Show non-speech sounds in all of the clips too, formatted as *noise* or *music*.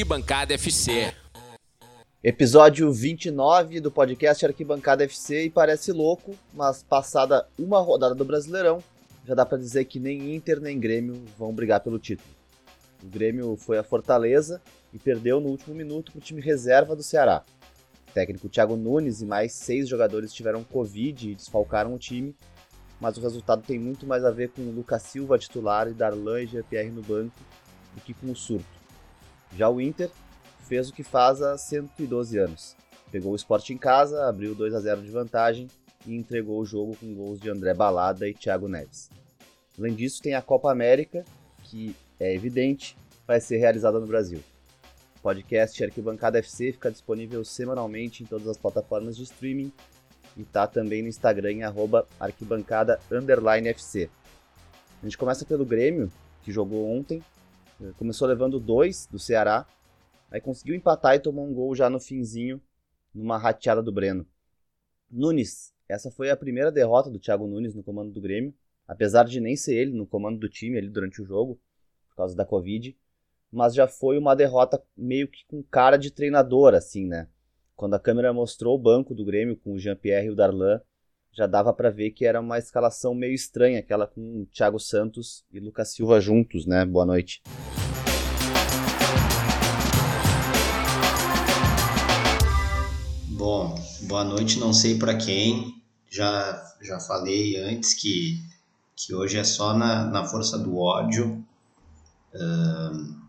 Arquibancada FC. Episódio 29 do podcast Arquibancada FC e parece louco, mas passada uma rodada do Brasileirão, já dá para dizer que nem Inter nem Grêmio vão brigar pelo título. O Grêmio foi a Fortaleza e perdeu no último minuto para o time reserva do Ceará. O técnico Thiago Nunes e mais seis jogadores tiveram Covid e desfalcaram o time, mas o resultado tem muito mais a ver com o Lucas Silva titular e Darlan e Jean-Pierre no banco do que com o surto. Já o Inter fez o que faz há 112 anos. Pegou o esporte em casa, abriu 2 a 0 de vantagem e entregou o jogo com gols de André Balada e Thiago Neves. Além disso, tem a Copa América, que é evidente, vai ser realizada no Brasil. O podcast Arquibancada FC fica disponível semanalmente em todas as plataformas de streaming e tá também no Instagram em arquibancada FC. A gente começa pelo Grêmio, que jogou ontem, começou levando dois do Ceará, aí conseguiu empatar e tomou um gol já no finzinho, numa rateada do Breno. Nunes, essa foi a primeira derrota do Thiago Nunes no comando do Grêmio, apesar de nem ser ele no comando do time ali durante o jogo, por causa da Covid mas já foi uma derrota meio que com cara de treinador, assim, né? Quando a câmera mostrou o banco do Grêmio com o Jean-Pierre e o Darlan, já dava para ver que era uma escalação meio estranha, aquela com Thiago Santos e Lucas Silva juntos, né? Boa noite. Bom, boa noite, não sei para quem. Já, já falei antes que, que hoje é só na, na força do ódio. Uh,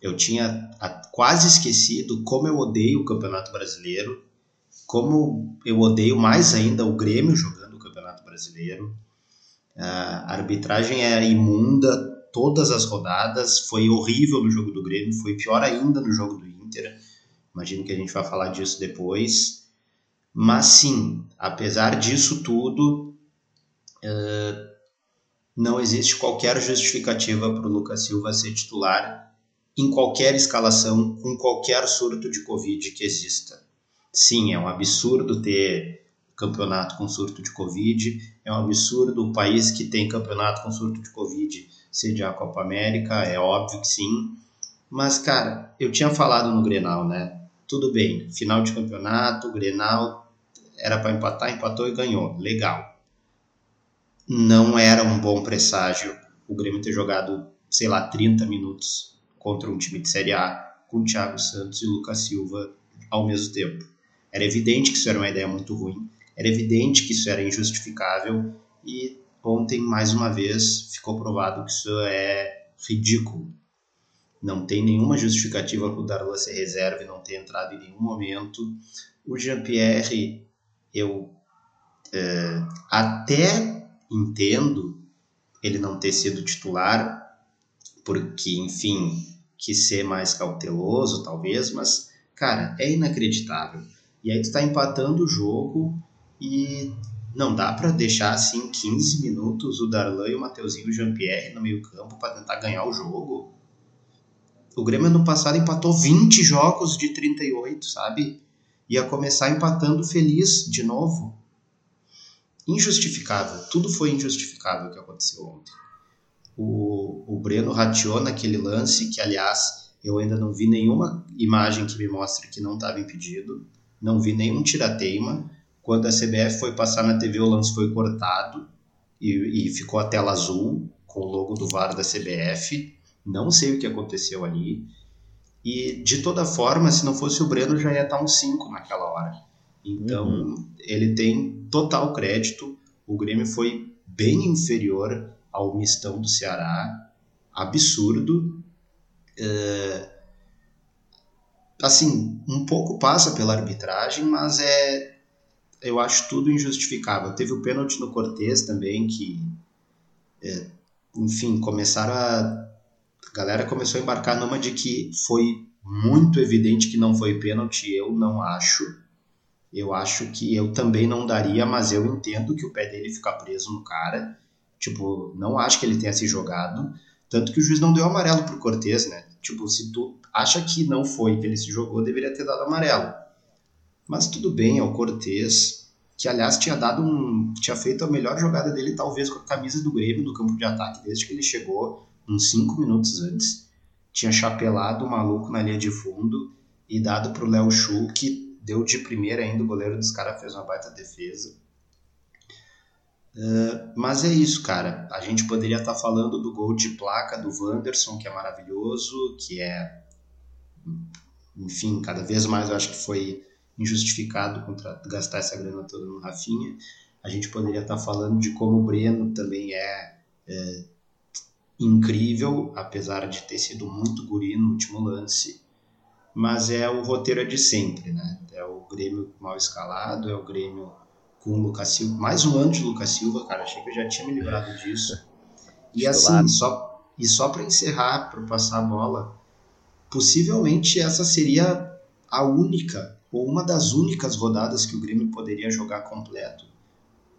eu tinha quase esquecido como eu odeio o Campeonato Brasileiro, como eu odeio mais ainda o Grêmio jogando o Campeonato Brasileiro. A arbitragem é imunda todas as rodadas, foi horrível no jogo do Grêmio, foi pior ainda no jogo do Inter. Imagino que a gente vai falar disso depois. Mas sim, apesar disso tudo, uh, não existe qualquer justificativa para o Lucas Silva ser titular em qualquer escalação, com qualquer surto de Covid que exista. Sim, é um absurdo ter campeonato com surto de Covid, é um absurdo o país que tem campeonato com surto de Covid sediar a Copa América, é óbvio que sim. Mas, cara, eu tinha falado no Grenal, né? Tudo bem, final de campeonato, Grenal era para empatar, empatou e ganhou. Legal. Não era um bom presságio o Grêmio ter jogado, sei lá, 30 minutos contra um time de Série A com Thiago Santos e Lucas Silva ao mesmo tempo. Era evidente que isso era uma ideia muito ruim, era evidente que isso era injustificável e ontem, mais uma vez, ficou provado que isso é ridículo. Não tem nenhuma justificativa para o Darlan ser reserva e não ter entrado em nenhum momento. O Jean-Pierre, eu é, até entendo ele não ter sido titular, porque, enfim, quis ser mais cauteloso, talvez, mas, cara, é inacreditável. E aí tu tá empatando o jogo e não dá para deixar assim 15 minutos o Darlan e o Mateuzinho Jean-Pierre no meio campo para tentar ganhar o jogo. O Grêmio ano passado empatou 20 jogos de 38, sabe? Ia começar empatando feliz de novo. Injustificável. Tudo foi injustificável o que aconteceu ontem o, o Breno rateou naquele lance, que aliás eu ainda não vi nenhuma imagem que me mostre que não estava impedido, não vi nenhum tirateima. Quando a CBF foi passar na TV, o lance foi cortado e, e ficou a tela azul com o logo do VAR da CBF. Não sei o que aconteceu ali. E de toda forma, se não fosse o Breno, já ia estar um 5 naquela hora. Então, uhum. ele tem total crédito. O Grêmio foi bem inferior ao mistão do Ceará, absurdo. É, assim, um pouco passa pela arbitragem, mas é eu acho tudo injustificável. Teve o pênalti no Cortez também, que, é, enfim, começaram a. A galera começou a embarcar numa de que foi muito evidente que não foi pênalti. Eu não acho. Eu acho que eu também não daria, mas eu entendo que o pé dele fica preso no cara. Tipo, não acho que ele tenha se jogado. Tanto que o juiz não deu amarelo pro Cortez, né? Tipo, se tu acha que não foi que ele se jogou, deveria ter dado amarelo. Mas tudo bem, é o Cortez, que aliás tinha dado um. tinha feito a melhor jogada dele, talvez, com a camisa do Grêmio no campo de ataque desde que ele chegou, uns 5 minutos antes. tinha chapelado o maluco na linha de fundo e dado pro Léo Chu, que deu de primeira ainda, o goleiro dos caras fez uma baita defesa. Uh, mas é isso, cara. A gente poderia estar tá falando do gol de placa do Wanderson, que é maravilhoso, que é. Enfim, cada vez mais eu acho que foi injustificado contra gastar essa grana toda no Rafinha. A gente poderia estar falando de como o Breno também é, é incrível, apesar de ter sido muito guri no último lance. Mas é o roteiro de sempre, né? É o Grêmio mal escalado, é o Grêmio com o Lucas Silva. Mais um ano de Lucas Silva, cara. Achei que eu já tinha me livrado disso. E assim, só, e só para encerrar, para passar a bola, possivelmente essa seria a única, ou uma das únicas rodadas que o Grêmio poderia jogar completo.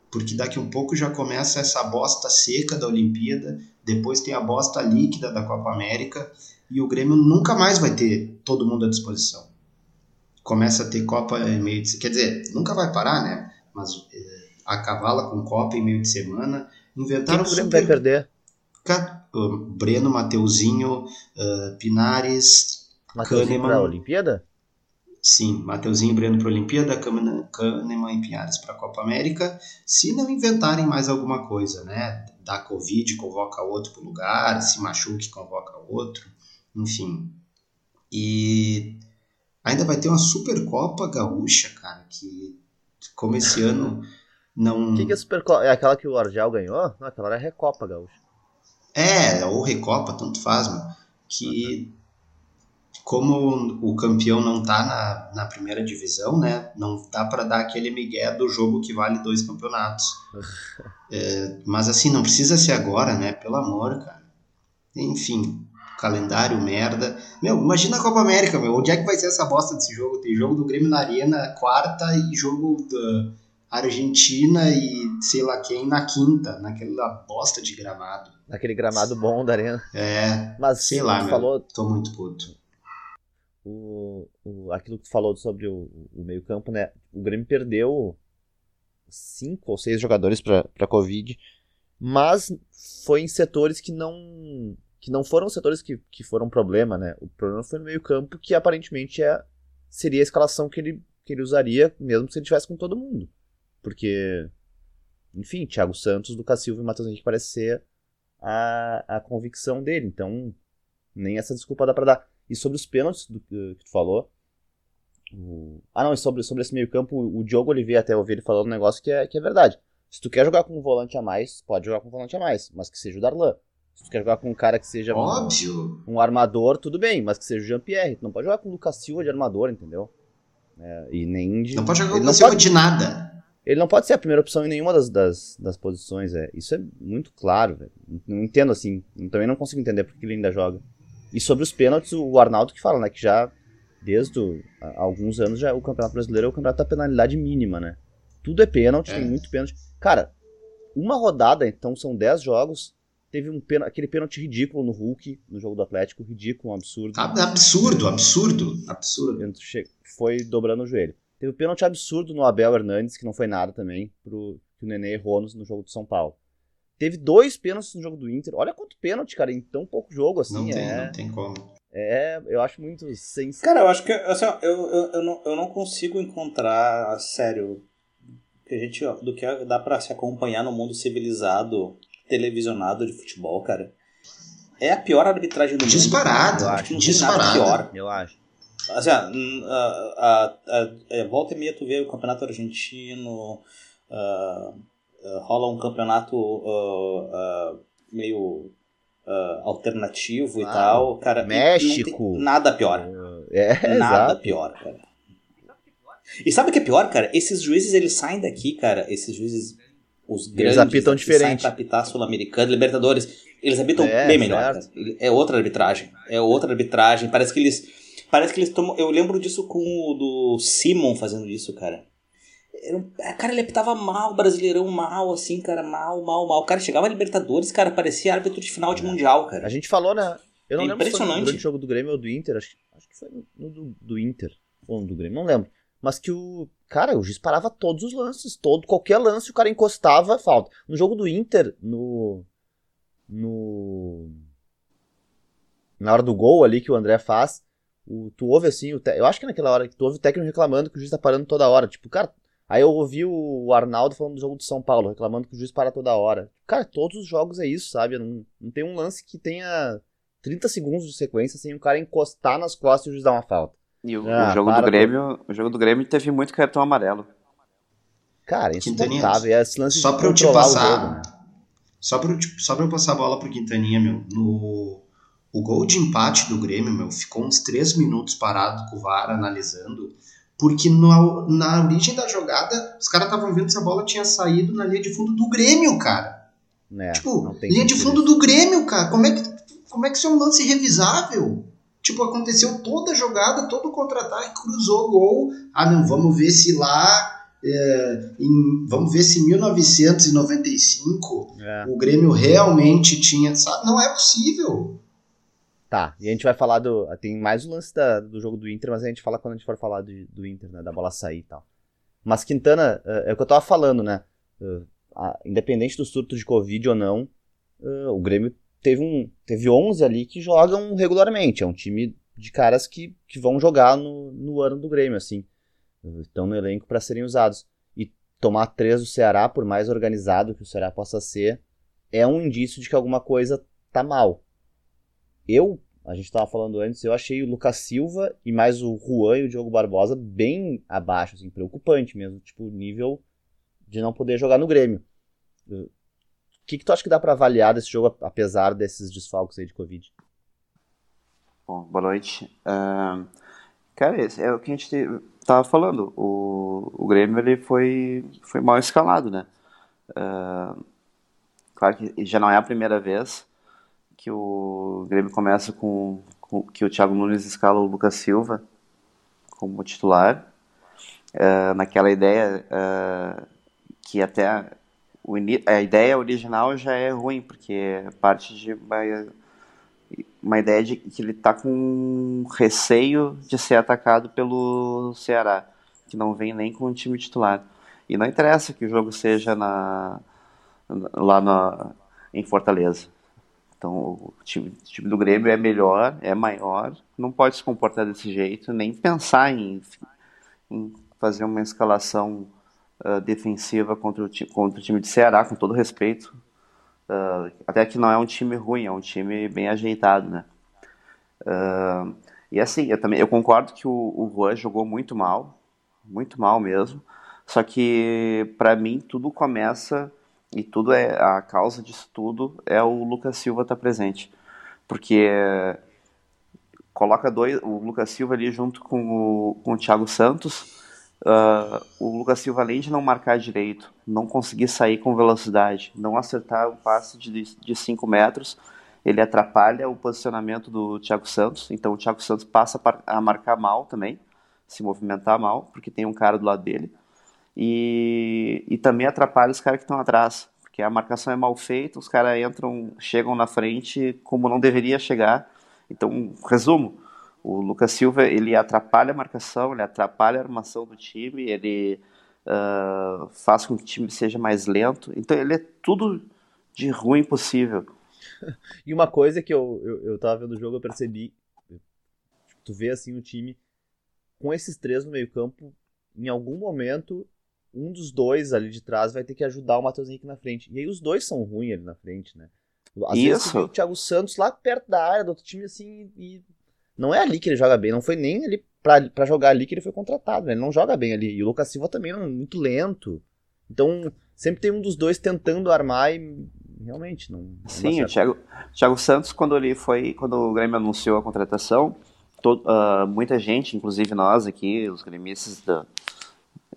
Porque daqui um pouco já começa essa bosta seca da Olimpíada, depois tem a bosta líquida da Copa América, e o Grêmio nunca mais vai ter todo mundo à disposição. Começa a ter Copa em meio de. Quer dizer, nunca vai parar, né? mas é, a cavala com Copa em meio de semana. Inventaram Quem super... vai perder? Breno, Mateuzinho, uh, Pinares, Mateuzinho para a Olimpíada? Sim, Mateuzinho e Breno para a Olimpíada, Kahneman e Pinares para a Copa América. Se não inventarem mais alguma coisa, né? Da Covid, convoca outro para o lugar, se machuque, convoca outro, enfim. E ainda vai ter uma Supercopa Gaúcha, cara, que como esse ano não. O que, que é Supercopa? É aquela que o Argel ganhou? Não, aquela era a Recopa, Gaúcha. É, ou Recopa, tanto faz, mano. Que como o campeão não tá na, na primeira divisão, né? Não dá para dar aquele migué do jogo que vale dois campeonatos. *laughs* é, mas assim, não precisa ser agora, né? Pelo amor, cara. Enfim, calendário merda. Meu, imagina a Copa América, meu. Onde é que vai ser essa bosta desse jogo? Tem jogo do Grêmio na Arena quarta e jogo da Argentina e sei lá quem na quinta, naquela bosta de gramado. Naquele gramado bom da Arena. É. Mas sei lá, meu, falou... tô muito puto. O, o, aquilo que tu falou sobre o, o meio-campo, né? O Grêmio perdeu cinco ou seis jogadores para Covid, mas foi em setores que não que não foram setores que, que foram problema, né? O problema foi no meio-campo, que aparentemente é, seria a escalação que ele, que ele usaria, mesmo se ele tivesse com todo mundo. Porque, enfim, Thiago Santos, Lucas Silva e Matheus Henrique parece ser a, a convicção dele. Então, nem essa desculpa dá pra dar. E sobre os pênaltis do, que tu falou. O... Ah, não, e sobre, sobre esse meio-campo, o Diogo Oliveira até ouvi ele falando um negócio que é, que é verdade. Se tu quer jogar com um volante a mais, pode jogar com um volante a mais, mas que seja o Darlan. Se tu quer jogar com um cara que seja Óbvio. Um, um armador, tudo bem, mas que seja o Jean-Pierre. Tu não pode jogar com o Lucas Silva de armador, entendeu? É, e nem de. Não pode jogar com o Lucas Silva de nada. Ele não pode ser a primeira opção em nenhuma das, das, das posições, é. Isso é muito claro, velho. Não entendo assim. Também não consigo entender porque ele ainda joga. E sobre os pênaltis, o Arnaldo que fala, né? Que já, desde o, alguns anos, já o Campeonato Brasileiro é o campeonato da penalidade mínima, né? Tudo é pênalti, é. tem muito pênalti. Cara, uma rodada, então são 10 jogos, teve um pênalti, aquele pênalti ridículo no Hulk, no jogo do Atlético, ridículo, um absurdo. Absurdo, absurdo, absurdo. Foi dobrando o joelho. Teve um pênalti absurdo no Abel Hernandes, que não foi nada também, pro, que o Nenê errou no, jogo do São Paulo. Teve dois pênaltis no jogo do Inter. Olha quanto pênalti, cara, em tão pouco jogo assim. Não tem, é... não tem como. É, eu acho muito sem. Cara, eu acho que assim, eu, eu, eu, não, eu não consigo encontrar, sério, que a gente, do que dá para se acompanhar no mundo civilizado televisionado de futebol, cara. É a pior arbitragem do Disparado, mundo. Disparado. Acho. Disparado. pior. Eu acho. Assim, a, a, a, a, volta e meia tu vê o campeonato argentino, uh, uh, rola um campeonato uh, meio alternativo e tal. Cara, México. nada pior. É, nada exato. pior, cara. E sabe o que é pior, cara? Esses juízes, eles saem daqui, cara, esses juízes os grandes eles apitam diferente. Saem pra apitar Sul-Americano, Libertadores, eles apitam é, bem melhor. É outra arbitragem. É outra arbitragem. Parece que eles. Parece que eles tomam. Eu lembro disso com o do Simon fazendo isso, cara. Era cara, ele apitava mal, brasileirão mal, assim, cara, mal, mal, mal. O cara chegava a Libertadores, cara, parecia árbitro de final de Mundial, cara. A gente falou, né? Eu não é lembro se foi no jogo do Grêmio ou do Inter. Acho, acho que foi no do, do Inter. Ou no do Grêmio, não lembro. Mas que o Cara, o juiz parava todos os lances. Todo, qualquer lance o cara encostava, falta. No jogo do Inter, no. No. na hora do gol ali que o André faz, o, tu ouve assim, te, eu acho que naquela hora que tu ouve o técnico reclamando que o juiz tá parando toda hora. Tipo, cara, aí eu ouvi o, Arnaldo falando do jogo do São Paulo, reclamando que o juiz para toda hora. Cara, todos os jogos é isso, sabe? Não, não tem um lance que tenha 30 segundos de sequência sem o cara encostar nas costas e o juiz dar uma falta. E o, ah, o jogo do Grêmio, o jogo do Grêmio teve muito cartão amarelo. Cara, insuportável. É esse lance só para eu te passar, jogo, né? só para só para eu passar a bola pro Quintaninha, meu, no o gol de empate do Grêmio, meu, ficou uns três minutos parado com o VAR analisando, porque no, na origem da jogada, os caras estavam vendo se a bola tinha saído na linha de fundo do Grêmio, cara. É, tipo, linha de fundo do Grêmio, cara. Como é que, como é que isso é um lance revisável? Tipo, aconteceu toda a jogada, todo o contra-ataque, cruzou o gol. Ah, não, vamos ver se lá. É, em, vamos ver se em 1995 é. o Grêmio realmente tinha. Sabe? Não é possível. Tá, e a gente vai falar do. Tem mais o lance da, do jogo do Inter, mas a gente fala quando a gente for falar do, do Inter, né? Da bola sair e tal. Mas Quintana, é, é o que eu tava falando, né? Uh, independente do surto de Covid ou não, uh, o Grêmio teve, um, teve 11 ali que jogam regularmente. É um time de caras que, que vão jogar no, no ano do Grêmio, assim. Estão no elenco para serem usados. E tomar três do Ceará, por mais organizado que o Ceará possa ser, é um indício de que alguma coisa tá mal. Eu, a gente estava falando antes, eu achei o Lucas Silva e mais o Juan e o Diogo Barbosa bem abaixo, assim, preocupante mesmo, tipo, nível de não poder jogar no Grêmio que, que tu acha que dá para avaliar desse jogo, apesar desses desfalques aí de Covid? Bom, boa noite. Uh, cara, esse é o que a gente tava falando. O, o Grêmio ele foi, foi mal escalado, né? Uh, claro que já não é a primeira vez que o Grêmio começa com, com que o Thiago Nunes escala o Lucas Silva como titular. Uh, naquela ideia uh, que até a ideia original já é ruim, porque parte de uma, uma ideia de que ele está com receio de ser atacado pelo Ceará, que não vem nem com o time titular. E não interessa que o jogo seja na, lá na, em Fortaleza. Então, o time, o time, do Grêmio é melhor, é maior, não pode se comportar desse jeito, nem pensar em, em fazer uma escalação uh, defensiva contra o, contra o time de Ceará, com todo respeito. Uh, até que não é um time ruim, é um time bem ajeitado, né? Uh, e assim, eu também eu concordo que o, o Juan jogou muito mal, muito mal mesmo. Só que para mim tudo começa e tudo é a causa disso tudo é o Lucas Silva estar tá presente, porque coloca dois o Lucas Silva ali junto com o, com o Thiago Santos Uh, o Lucas Silva, além de não marcar direito, não conseguir sair com velocidade, não acertar um passe de 5 metros, ele atrapalha o posicionamento do Thiago Santos. Então o Thiago Santos passa a marcar mal também, se movimentar mal, porque tem um cara do lado dele. E, e também atrapalha os caras que estão atrás, porque a marcação é mal feita, os caras entram, chegam na frente como não deveria chegar. Então, resumo, o Lucas Silva ele atrapalha a marcação, ele atrapalha a armação do time, ele uh, faz com que o time seja mais lento. Então ele é tudo de ruim possível. *laughs* e uma coisa que eu, eu, eu tava vendo o jogo, eu percebi. Tu vê assim o time com esses três no meio-campo, em algum momento, um dos dois ali de trás vai ter que ajudar o Matheus Henrique na frente. E aí os dois são ruins ali na frente, né? Às Isso. vezes o Thiago Santos lá perto da área do outro time assim e não é ali que ele joga bem, não foi nem ali pra, pra jogar ali que ele foi contratado, né? Ele não joga bem ali. E o Lucas Silva também é muito lento. Então, sempre tem um dos dois tentando armar e realmente não. não Sim, o Thiago, Thiago Santos, quando ele foi. Quando o Grêmio anunciou a contratação, todo, uh, muita gente, inclusive nós aqui, os gremistas da.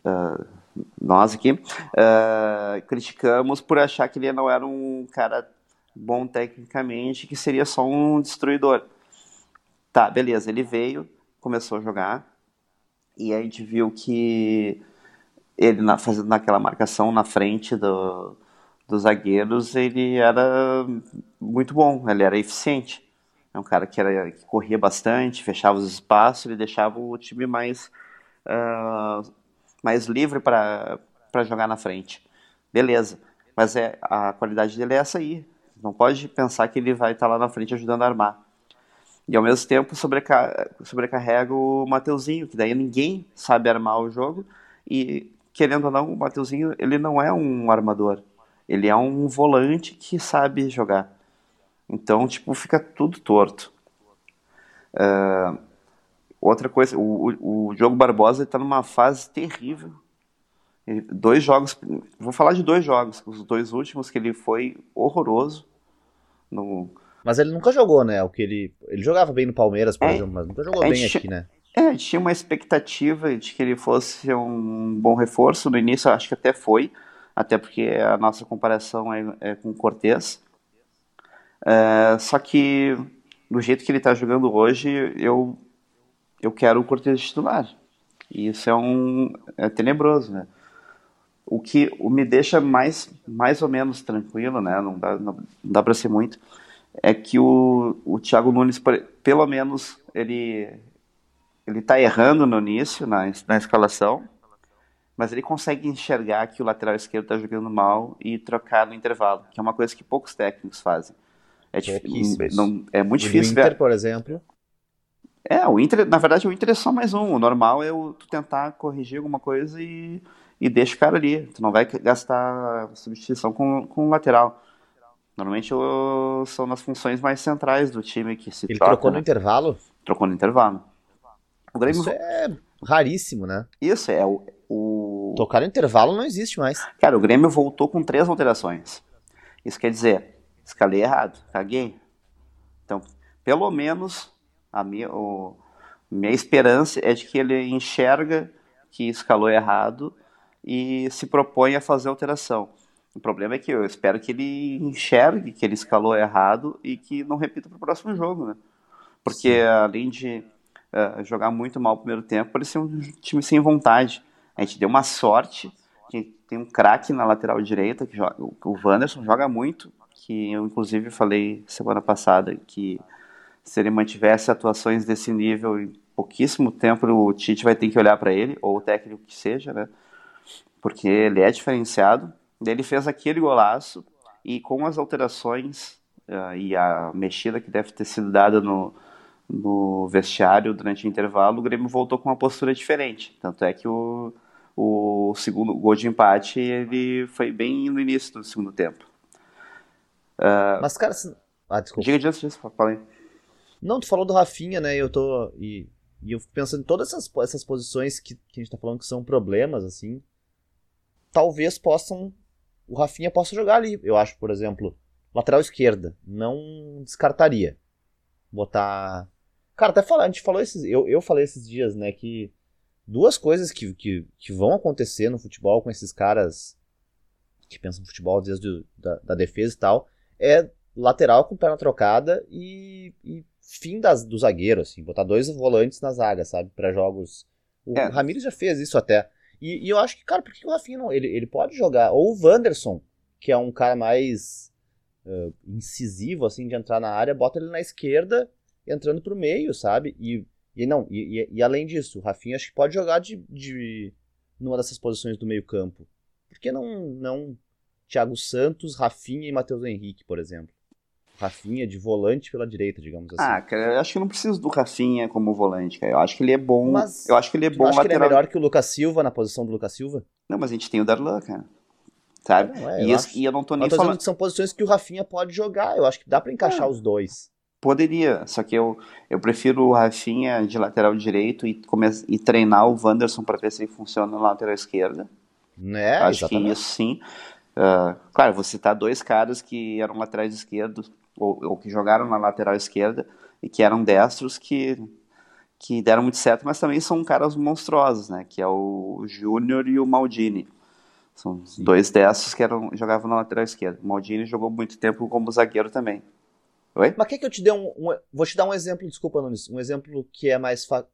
Uh, nós aqui, uh, criticamos por achar que ele não era um cara bom tecnicamente, que seria só um destruidor. Tá, beleza. Ele veio, começou a jogar, e a gente viu que ele na, fazendo naquela marcação na frente do, dos zagueiros, ele era muito bom, ele era eficiente. É um cara que, era, que corria bastante, fechava os espaços, ele deixava o time mais, uh, mais livre para jogar na frente. Beleza, mas é, a qualidade dele é essa aí. Não pode pensar que ele vai estar lá na frente ajudando a armar. E ao mesmo tempo sobreca sobrecarrega o Mateuzinho, que daí ninguém sabe armar o jogo. E, querendo ou não, o Mateuzinho ele não é um armador. Ele é um volante que sabe jogar. Então, tipo, fica tudo torto. Uh, outra coisa, o, o, Diogo Barbosa está numa fase terrível. Ele, dois jogos, vou falar de dois jogos, os dois últimos que ele foi horroroso. No, mas ele nunca jogou, né? O que ele, ele jogava bem no Palmeiras, por é, exemplo, mas nunca jogou bem tinha, aqui, né? É, tinha uma expectativa de que ele fosse um bom reforço. No início, acho que até foi, até porque a nossa comparação é, é com o Cortez. É, só que, do jeito que ele está jogando hoje, eu, eu quero o Cortez titular. E isso é um é tenebroso, né? O que o me deixa mais, mais ou menos tranquilo, né? Não dá, não, dá para ser muito é que o, o Thiago Nunes, pelo menos, ele ele está errando no início, na, na escalação, mas ele consegue enxergar que o lateral esquerdo está jogando mal e trocar no intervalo, que é uma coisa que poucos técnicos fazem. É, difícil, não, é muito difícil. O Inter, ver. por exemplo. É, o Inter, na verdade, o Inter é só mais um. O normal é o, tu tentar corrigir alguma coisa e, e deixa o cara ali. Tu não vai gastar substituição com, com o lateral. Normalmente o, são nas funções mais centrais do time que se Ele troca, trocou no né? intervalo? Trocou no intervalo. O Grêmio... Isso é raríssimo, né? Isso, é o, o... Tocar no intervalo não existe mais. Cara, o Grêmio voltou com três alterações. Isso quer dizer, escalei errado, caguei. Então, pelo menos, a minha, o, minha esperança é de que ele enxerga que escalou errado e se propõe a fazer alteração. O problema é que eu espero que ele enxergue que ele escalou errado e que não repita para o próximo jogo, né? Porque além de uh, jogar muito mal no primeiro tempo, parecia um time sem vontade. A gente deu uma sorte que tem um craque na lateral direita, que joga, o Wanderson joga muito, que eu inclusive falei semana passada que se ele mantivesse atuações desse nível em pouquíssimo tempo, o Tite vai ter que olhar para ele, ou o técnico que seja, né? Porque ele é diferenciado ele fez aquele golaço e com as alterações uh, e a mexida que deve ter sido dada no, no vestiário durante o intervalo, o Grêmio voltou com uma postura diferente. Tanto é que o, o segundo gol de empate ele foi bem no início do segundo tempo. Uh, Mas, cara, se... ah, desculpa. Diga disso, disso, falei. Não, tu falou do Rafinha, né? Eu tô. E, e eu pensando em todas essas, essas posições que, que a gente tá falando que são problemas, assim. Talvez possam o Rafinha possa jogar ali. Eu acho, por exemplo, lateral esquerda. Não descartaria. Botar. Cara, até falar, a gente falou esses. Eu, eu falei esses dias, né, que duas coisas que, que, que vão acontecer no futebol com esses caras que pensam no futebol desde da, da defesa e tal, é lateral com perna trocada e, e fim das, do zagueiro, assim, botar dois volantes na zaga, sabe, para jogos. O é. Ramires já fez isso até. E, e, eu acho que, cara, por que o Rafinha não. Ele, ele pode jogar. Ou o Wanderson, que é um cara mais uh, incisivo, assim, de entrar na área, bota ele na esquerda, entrando pro meio, sabe? E, e não, e, e, além disso, o Rafinha acho que pode jogar de, de numa dessas posições do meio-campo. Por que não, não Thiago Santos, Rafinha e Matheus Henrique, por exemplo? Rafinha de volante pela direita, digamos assim. Ah, cara, eu acho que eu não preciso do Rafinha como volante, cara. Eu acho que ele é bom. Mas eu acho que ele é bom acho lateral. que ele é melhor que o Lucas Silva na posição do Lucas Silva? Não, mas a gente tem o Darlan, cara. Sabe? Não, é, e, eu esse, e, eu não tô nem eu tô falando que são posições que o Rafinha pode jogar. Eu acho que dá para encaixar é. os dois. Poderia, só que eu, eu prefiro o Rafinha de lateral direito e, come, e treinar o Wanderson para ver se ele funciona na lateral esquerda. Né, acho exatamente. que isso sim. Uh, claro, vou citar dois caras que eram laterais esquerdos ou, ou, que jogaram na lateral esquerda e que eram destros que, que deram muito certo, mas também são caras monstruosos, né? Que é o Júnior e o Maldini. São Sim. dois destros que eram, jogavam na lateral esquerda. O Maldini jogou muito tempo como zagueiro também. Oi? Mas quer que eu te dê um, um, Vou te dar um exemplo, desculpa, Nunes. Um exemplo que é mais. Fa...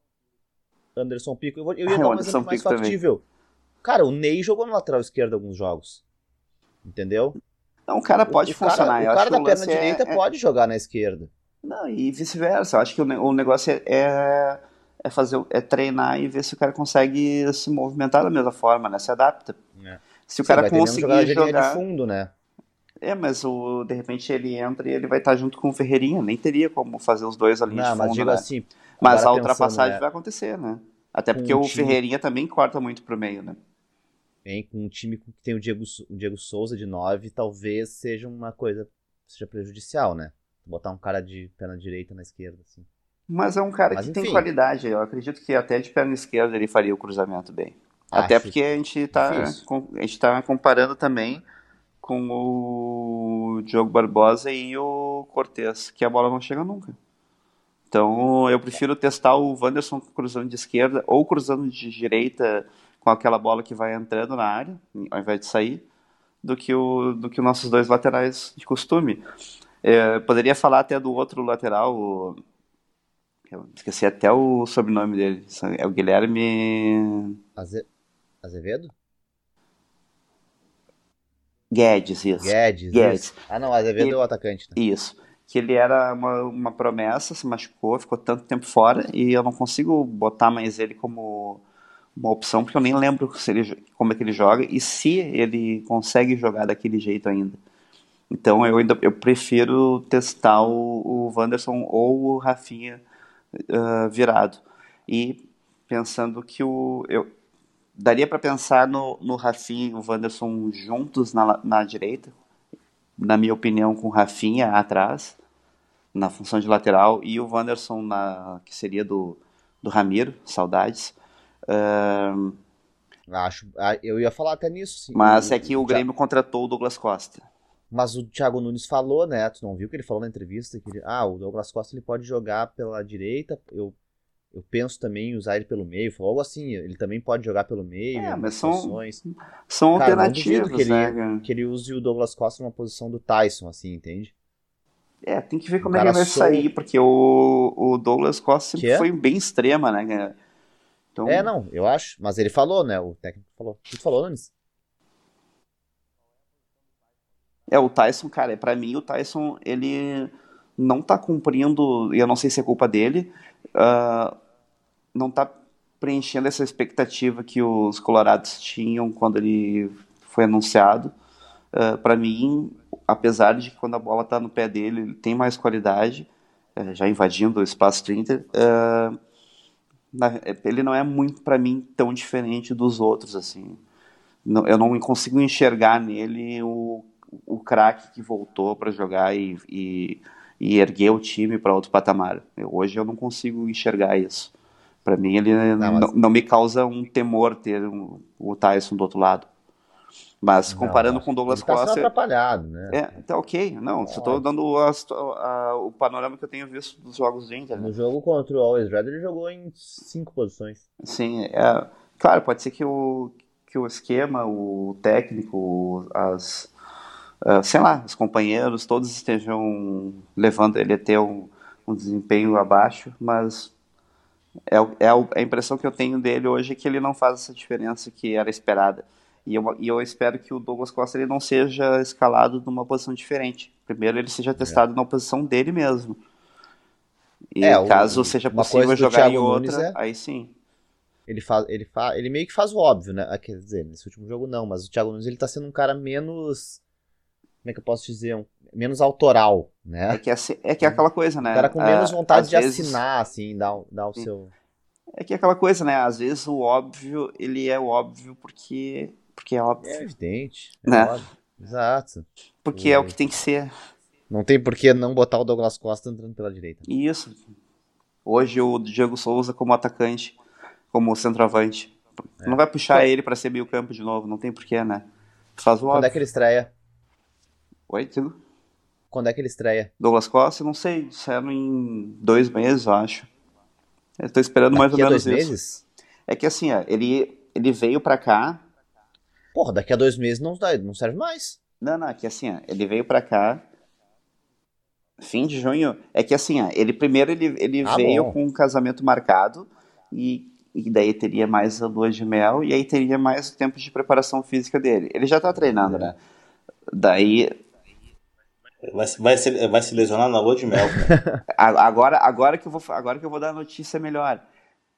Anderson Pico. Eu, vou, eu ia dar um exemplo mais factível. Também. Cara, o Ney jogou na lateral esquerda alguns jogos. Entendeu? Então o cara pode o, o funcionar. Cara, o cara da perna é, direita é, pode jogar na esquerda. Não, e vice-versa. Eu acho que o, o negócio é, é, é, fazer, é treinar e ver se o cara consegue se movimentar da mesma forma, né? Se adapta. É. Se o Sim, cara conseguir jogar, jogar... de fundo, né? É, mas o, de repente ele entra e ele vai estar junto com o Ferreirinha. Nem teria como fazer os dois ali Não, de fundo, mas digo né? assim. Mas a ultrapassagem pensando, vai acontecer, né? Até porque o um time- Ferreirinha também corta muito pro meio, né? Hein, com um time que tem o Diego, o Diego Souza de 9, talvez seja uma coisa seja prejudicial, né? Botar um cara de perna direita na esquerda, assim. Mas é um cara Mas, que tem enfim. qualidade. Eu acredito que até de perna esquerda ele faria o cruzamento bem. Até Acho porque a gente tá, com- a gente tá comparando também com o Diogo Barbosa e o Cortez, que a bola não chega nunca. Então eu prefiro testar o Wanderson cruzando de esquerda ou cruzando de direita com aquela bola que vai entrando na área, ao invés de sair, do que, o, do que os nossos dois laterais de costume. É, poderia falar até do outro lateral, o- esqueci até o sobrenome dele, é o Guilherme Aze... Azevedo? Guedes, isso. Guedes. Guedes. isso. Ah, não, Azevedo E- é o atacante. Né? Isso. Que ele era uma, uma promessa, se machucou, ficou tanto tempo fora e eu não consigo botar mais ele como uma opção, porque eu nem lembro se ele, como é que ele joga e se ele consegue jogar daquele jeito ainda. Então eu ainda eu prefiro testar o, o Wanderson ou o Rafinha ah, virado. E pensando que o. Eu, daria para pensar no, no Rafinha e o Wanderson juntos na, na direita, na minha opinião, com o Rafinha atrás, na função de lateral, e o Wanderson, na, que seria do, do Ramiro, saudades. Ahn, Acho, ah, eu ia falar até nisso, sim. mas é que o Thi- Grêmio contratou o Douglas Costa. Mas o Thiago Nunes falou, né? Tu não viu que ele falou na entrevista que ele- ah, o Douglas Costa ele pode jogar pela direita. Eu, eu penso também em usar ele pelo meio. Falou algo assim. Ele também pode jogar pelo meio. É, mas são- posições. São Cara, alternativas, que ele- né? cara? Que ele use o Douglas Costa numa posição do Tyson, assim, entende? É, tem que ver como é que vai sol- sair, porque o, o Douglas Costa sempre Que é? foi bem extrema, né? Então, É, não, eu acho. Mas ele falou, né? O técnico falou. O que tu falou, Nunes? É, o Tyson, cara, pra mim o Tyson, ele não tá cumprindo, e eu não sei se é culpa dele, ah, não tá preenchendo essa expectativa que os colorados tinham quando ele foi anunciado. Ah, Pra mim, apesar de que quando a bola tá no pé dele, ele tem mais qualidade, eh, já invadindo o espaço 30, ah, na- ele não é muito, pra mim, tão diferente dos outros, assim. Não- eu não consigo enxergar nele o, o craque que voltou para jogar e, e, e erguer o time para outro patamar. Eu- hoje eu não consigo enxergar isso. Para mim, ele não, mas- não me causa um temor ter um- o Tyson do outro lado. Mas comparando Não, com o Douglas tá sendo Costa. atrapalhado, né? É, tá ok. Não, só tô dando a a- o panorama que eu tenho visto dos jogos do Inter. né? No jogo contra o Always Red, ele jogou em cinco posições. Sim, é, claro, pode ser que o, que o esquema, o técnico, as, ah, sei lá, os companheiros, todos estejam levando ele a ter um, um desempenho abaixo, mas é, é a impressão que eu tenho dele hoje é que ele não faz essa diferença que era esperada. E eu, e eu espero que o Douglas Costa ele não seja escalado numa posição diferente. Primeiro ele seja testado na posição dele mesmo. E É, o- caso seja possível jogar em outra, é- aí sim. Ele, faz, ele, fa, ele meio que faz o óbvio, né? Ah, Quer dizer, nesse último jogo não, mas o Thiago Nunes ele tá sendo um cara menos. Como é que eu posso dizer? Um- menos autoral, É né? que, é, se- é que é aquela coisa, né? Um cara com menos Ah, vontade às de vezes- assinar, assim, dar, o- dar o Sim. seu. É que é aquela coisa, né? Às vezes o óbvio, ele é óbvio porque, porque é óbvio. É evidente. É Né? óbvio. Exato. Porque é o que tem que ser. Não tem por que não botar o Douglas Costa entrando pela direita. E isso. Hoje o Diego Souza como atacante, como centroavante. É. Não vai puxar ele pra ser meio campo de novo, não tem porquê, né? Faz o Quando é óbvio. que ele estreia? Oi, Tigo? Quando é que ele estreia? Douglas Costa, não sei, disseram em dois meses, eu acho. Eu tô esperando mais ou Daqui menos dois isso. meses? É que assim, ó, ele, ele veio pra cá, Porra, daqui a dois meses não, dá- não serve mais. Não, não, é que assim, ó, ele veio pra cá fim de junho. É que assim, ó, ele primeiro ele, ele Ah, veio bom. com um casamento marcado e, e daí teria mais a lua de mel e aí teria mais o tempo de preparação física dele. Ele já tá treinando, né? Daí, Vai, se- vai, se, vai se lesionar na lua de mel. *laughs* agora, agora, que eu vou, agora que eu vou dar a notícia melhor.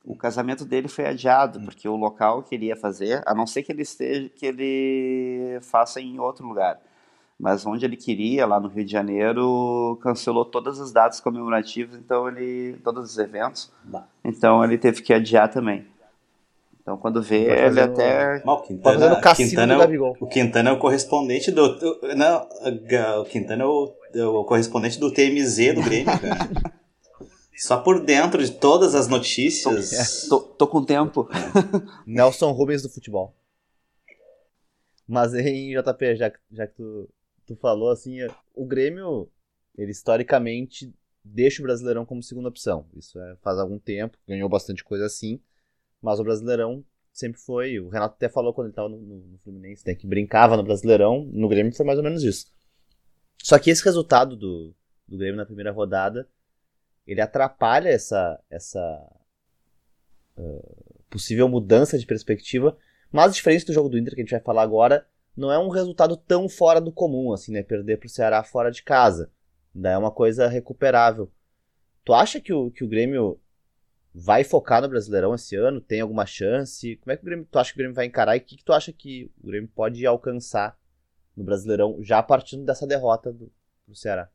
O casamento dele foi adiado, porque o local que ele ia fazer, a não ser que ele esteja, que ele faça em outro lugar. mas onde ele queria, lá no Rio de Janeiro, cancelou todas as datas comemorativas, então ele todos os eventos, então ele teve que adiar também. Então quando vê, ele até. Mal, Quintana, tá Quintana, é o, o Quintana é o correspondente do. Não, o Quintana é o, é o correspondente do TMZ do Grêmio, cara. *laughs* Só por dentro de todas as notícias. Tô, tô com tempo. *laughs* Nelson Rubens do futebol. Mas em JP, já, já que tu, tu falou assim, o Grêmio, ele historicamente deixa o Brasileirão como segunda opção. Isso é, faz algum tempo, ganhou bastante coisa assim. Mas o Brasileirão sempre foi. O Renato até falou quando ele estava no, no, no, Fluminense, né, que brincava no Brasileirão. No Grêmio foi mais ou menos isso. Só que esse resultado do, do Grêmio na primeira rodada ele atrapalha essa, essa uh, possível mudança de perspectiva. Mas diferente do jogo do Inter que a gente vai falar agora, não é um resultado tão fora do comum, assim, né? Perder para o Ceará fora de casa. Ainda é uma coisa recuperável. Tu acha que o, que o Grêmio vai focar no Brasileirão esse ano? Tem alguma chance? Como é que o Grêmio, tu acha que o Grêmio vai encarar e o que, que tu acha que o Grêmio pode alcançar no Brasileirão já partindo dessa derrota do, do Ceará?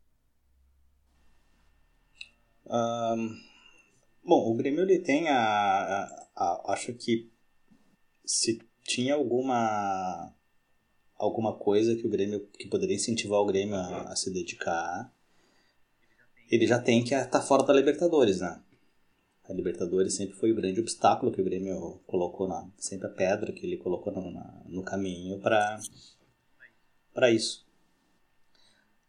Um, bom, o Grêmio ele tem a, a, a, Acho que se tinha alguma alguma coisa que o Grêmio que poderia incentivar o Grêmio a, a se dedicar, ele já tem que estar tá fora da Libertadores, né? A Libertadores sempre foi o grande obstáculo que o Grêmio colocou na. Sempre a pedra que ele colocou no, na, no caminho para para isso.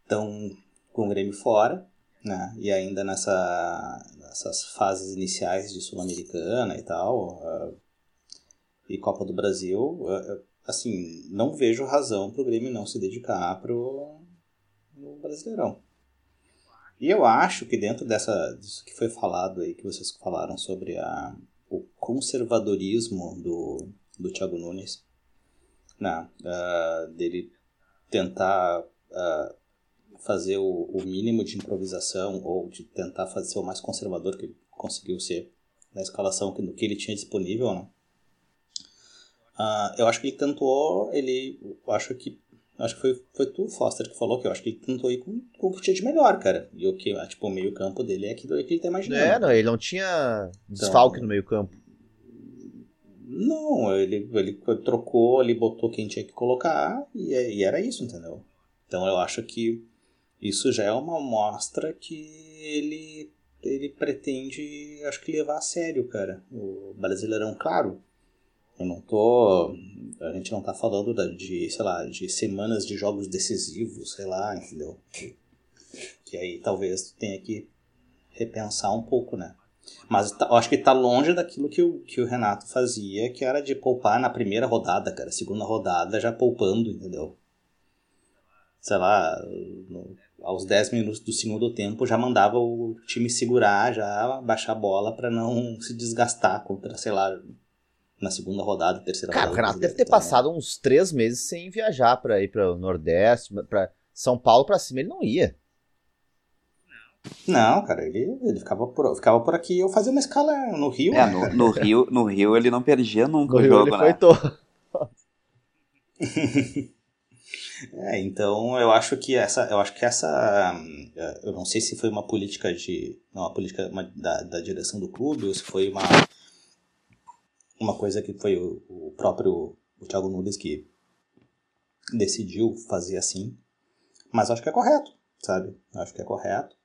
Então, com o Grêmio fora, né? E ainda nessa, nessas fases iniciais de Sul-Americana e tal, uh, e Copa do Brasil, uh, assim, não vejo razão para o Grêmio não se dedicar pro no Brasileirão. E eu acho que dentro dessa disso que foi falado aí, que vocês falaram sobre a, o conservadorismo do, do Thiago Nunes, né, uh, dele tentar uh, fazer o, o, mínimo de improvisação ou de tentar fazer ser o mais conservador que ele conseguiu ser na escalação que, que ele tinha disponível, né? Uh, eu acho que ele tentou, ele, acho que Acho que foi, foi tu, Foster, que falou que eu acho que ele tentou ir com, com o que tinha de melhor, cara. E o que, tipo, o meio campo dele é aquilo que ele tá imaginando. É, não, ele não tinha desfalque então, no meio campo. Não, ele, ele trocou, ele botou quem tinha que colocar e, e era isso, entendeu? Então eu acho que isso já é uma amostra que ele, ele pretende, acho que levar a sério, cara. O Brasileirão, claro, eu não tô. A gente não tá falando de, sei lá, de semanas de jogos decisivos, sei lá, entendeu? Que aí talvez tenha que repensar um pouco, né? Mas tá, eu acho que tá longe daquilo que o, que o Renato fazia, que era de poupar na primeira rodada, cara. Segunda rodada já poupando, entendeu? Sei lá, aos 10 minutos do segundo tempo já mandava o time segurar, já baixar a bola para não se desgastar contra, sei lá, na segunda rodada, terceira Cara, rodada. Cara, o Renato deve ter passado uns três meses sem viajar para ir para o Nordeste, para São Paulo para cima, ele não ia. Não, cara, ele, ele ficava, por, ficava por aqui. Eu fazia uma escala no Rio. É, no, no, Rio, no Rio ele não perdia nunca no o jogo, ele né? Foi todo. *laughs* é, então eu acho que essa, eu acho que essa, eu não sei se foi uma política de, não, uma política uma, da, da direção do clube ou se foi uma uma coisa que foi o, o próprio o Thiago Nunes que decidiu fazer assim. Mas acho que é correto, sabe? Acho que é correto.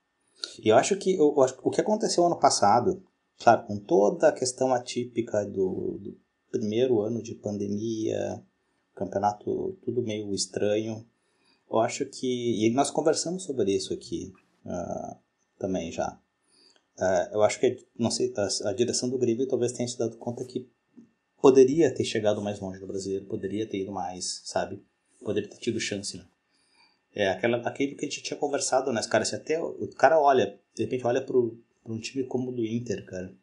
E eu acho que eu, o que aconteceu ano passado, claro, com toda a questão atípica do, do primeiro ano de pandemia, campeonato tudo meio estranho, eu acho que. E nós conversamos sobre isso aqui uh, também já. Uh, eu acho que, não sei, a, a, direção do Grêmio talvez tenha se dado conta que poderia ter chegado mais longe do brasileiro, poderia ter ido mais, sabe? Poderia ter tido chance, né? É aquela, aquele que a gente tinha conversado, né? Cara, se até o cara olha, de repente olha pro, um time como o do Inter, cara.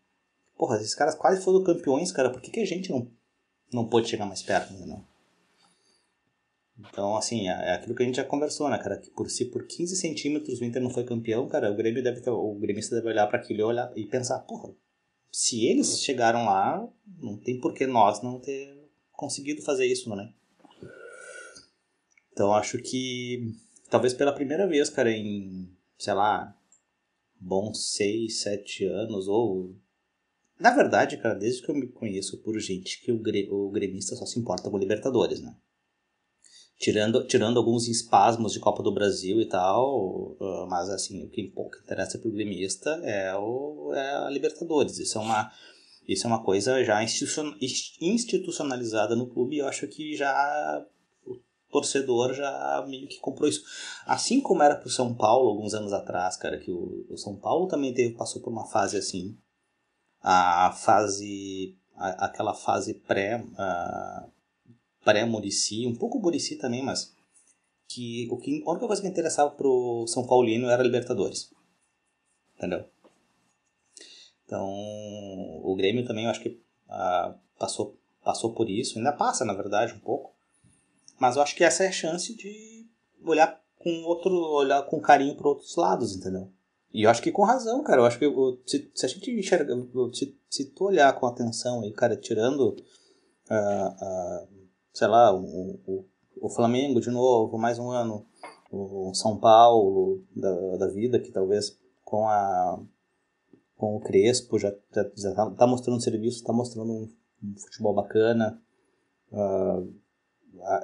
Porra, esses caras quase foram campeões, cara. Por que, que a gente não, não pôde chegar mais perto, não? Então, assim, é, é aquilo que a gente já conversou, né, cara? Que por se por 15 centímetros o Inter não foi campeão, cara, o Grêmio deve ter, o gremista deve olhar para aquilo e olhar e pensar, porra, se eles chegaram lá, não tem por que nós não ter conseguido fazer isso, né? Então acho que talvez pela primeira vez, cara, em, sei lá, bons seis, sete anos, ou. Na verdade, cara, desde que eu me conheço por gente que o, gre... o gremista só se importa com Libertadores, né? Tirando, tirando alguns espasmos de Copa do Brasil e tal, ah, mas assim, o que pouco interessa pro gremista é, o, é a Libertadores. Isso é uma, isso é uma coisa já institucionalizada no clube e eu acho que já torcedor já meio que comprou isso. Assim como era pro São Paulo alguns anos atrás, cara, que o, o São Paulo também teve, passou por uma fase assim. A fase. Aquela fase pré. Pré-Murici, um pouco Murici também, mas. Que, o que a única coisa que interessava pro São Paulino era Libertadores. Entendeu? Então, o Grêmio também, eu acho que uh, passou, passou por isso, ainda passa, na verdade, um pouco. Mas eu acho que essa é a chance de olhar com outro, olhar com carinho para outros lados, entendeu? E eu acho que com razão, cara. Eu acho que se, se a gente enxerga, se, se tu olhar com atenção aí, cara, tirando, uh, uh, sei lá, o, o, o Flamengo de novo, mais um ano, o São Paulo da, da vida, que talvez com a com o Crespo já, já, já tá, tá mostrando serviço, tá mostrando um, um futebol bacana. Uh,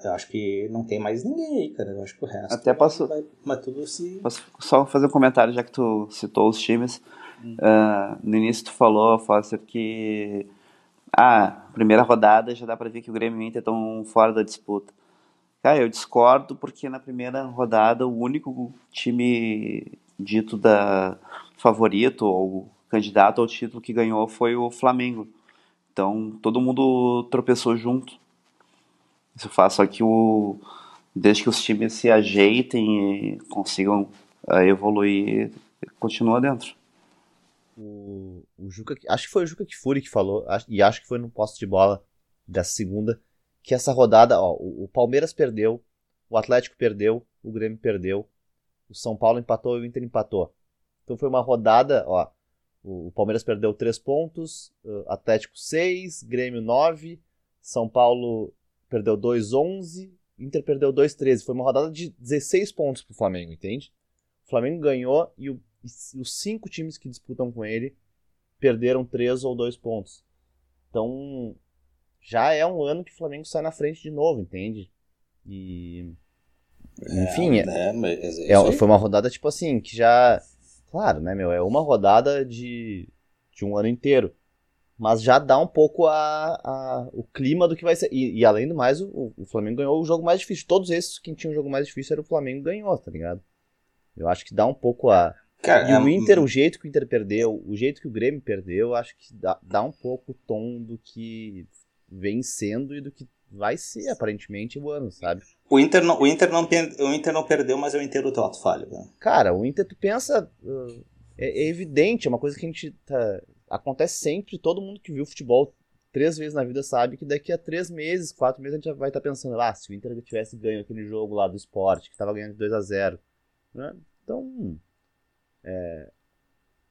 eu acho que não tem mais ninguém aí, cara. Eu acho que o resto. Até posso. Vai, vai tudo se. Posso só fazer um comentário, já que tu citou os times. Hum. Uh, no início tu falou, Foster, que. Ah, primeira rodada já dá pra ver que o Grêmio e o Inter estão fora da disputa. Cara, eu discordo porque na primeira rodada o único time dito da favorito ou candidato ao título que ganhou foi o Flamengo. Então todo mundo tropeçou junto. Isso faz só que o desde que os times se ajeitem e consigam uh, evoluir, continua dentro. O, o Juca, acho que foi o Juca Kifuri que falou, e acho que foi no posto de bola dessa segunda, que essa rodada, ó, o, o Palmeiras perdeu, o Atlético perdeu, o Grêmio perdeu, o São Paulo empatou e o Inter empatou. Então foi uma rodada, ó, o, Palmeiras perdeu 3 pontos, Atlético 6, Grêmio 9, São Paulo perdeu 2-11, Inter perdeu 2-13. Foi uma rodada de 16 pontos pro Flamengo, entende? O Flamengo ganhou e, o, e os cinco times que disputam com ele perderam 3 ou 2 pontos. Então, já é um ano que o Flamengo sai na frente de novo, entende? E. Enfim, é, é, é, foi uma rodada tipo assim, que já. Claro, né, meu? É uma rodada de, de um ano inteiro mas já dá um pouco a, a, o clima do que vai ser. E, e além do mais, o, o, Flamengo ganhou o jogo mais difícil. Todos esses, quem tinha o jogo mais difícil era o Flamengo ganhou, tá ligado? Eu acho que dá um pouco a. Cara, e é... o Inter, o jeito que o Inter perdeu, o jeito que o Grêmio perdeu, acho que dá, dá um pouco o tom do que vem sendo e do que vai ser, aparentemente, o ano, sabe? O Inter não, o Inter não, o Inter não perdeu, mas é o Inter do ato falho. Né? Cara, o Inter, tu pensa. Uh, é, é, evidente, é uma coisa que a gente tá, acontece sempre, todo mundo que viu futebol três vezes na vida sabe que daqui a três meses, quatro meses, a gente vai estar tá pensando, ah, se o Inter tivesse ganho aquele jogo lá do esporte, que estava ganhando de 2 a 0 né? Então, é,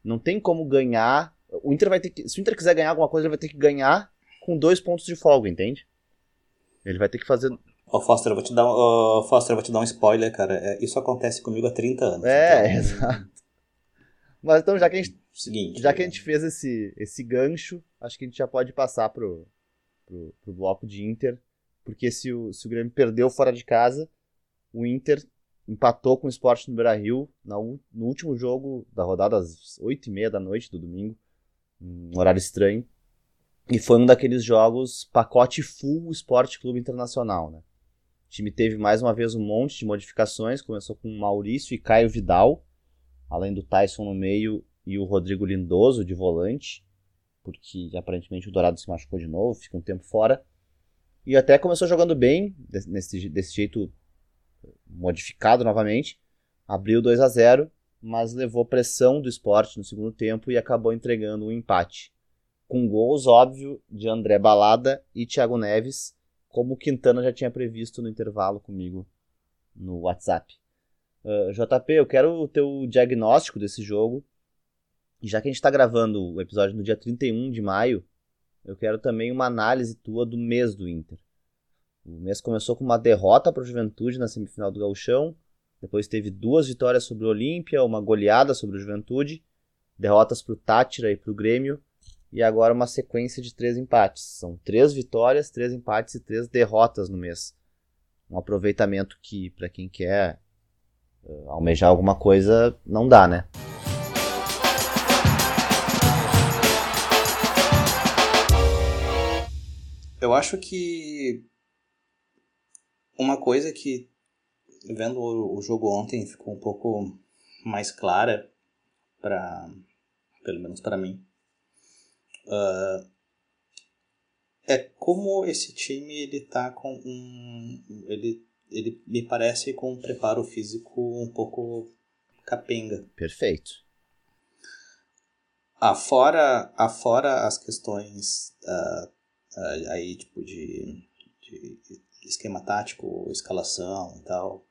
não tem como ganhar. O Inter vai ter que. Se o Inter quiser ganhar alguma coisa, ele vai ter que ganhar com dois pontos de folga, entende? Ele vai ter que fazer. Ô, oh, Foster, eu vou te dar, oh, Foster, eu vou te dar um spoiler, cara. É, isso acontece comigo há 30 anos. É, então... *laughs* exato. Mas então, já que a gente Seguinte. Já que a gente fez esse, esse gancho, acho que a gente já pode passar pro, pro, pro bloco de Inter. Porque se o, se o Grêmio perdeu fora de casa, o Inter empatou com o Sport no Beira-Rio no último jogo da rodada às 8h30 da noite do domingo, um horário estranho. E foi um daqueles jogos pacote full Esporte Clube Internacional, né? O time teve mais uma vez um monte de modificações, começou com Maurício e Caio Vidal, além do Tyson no meio e o Rodrigo Lindoso de volante, porque aparentemente o Dourado se machucou de novo, fica um tempo fora. E até começou jogando bem, desse, desse jeito modificado novamente. Abriu 2 a 0 mas levou pressão do esporte no segundo tempo e acabou entregando um empate. Com gols, óbvio, de André Balada e Thiago Neves, como o Quintana já tinha previsto no intervalo comigo no WhatsApp. Uh, ah, JP, eu quero o teu diagnóstico desse jogo já que a gente está gravando o episódio no dia 31 de maio, eu quero também uma análise tua do mês do Inter. O mês começou com uma derrota para o Juventude na semifinal do Gauchão, depois teve duas vitórias sobre o Olímpia, uma goleada sobre o Juventude, derrotas para o Tátira e para o Grêmio, e agora uma sequência de três empates. São três vitórias, três empates e três derrotas no mês. Um aproveitamento que, para quem quer uh, almejar alguma coisa, não dá, né? Eu acho que uma coisa que vendo o jogo ontem ficou um pouco mais clara para pelo menos para mim uh, é como esse time ele tá com um ele ele me parece com um preparo físico um pouco capenga. Perfeito. Afora afora as questões uh, uh, aí tipo de, de esquema tático escalação e tal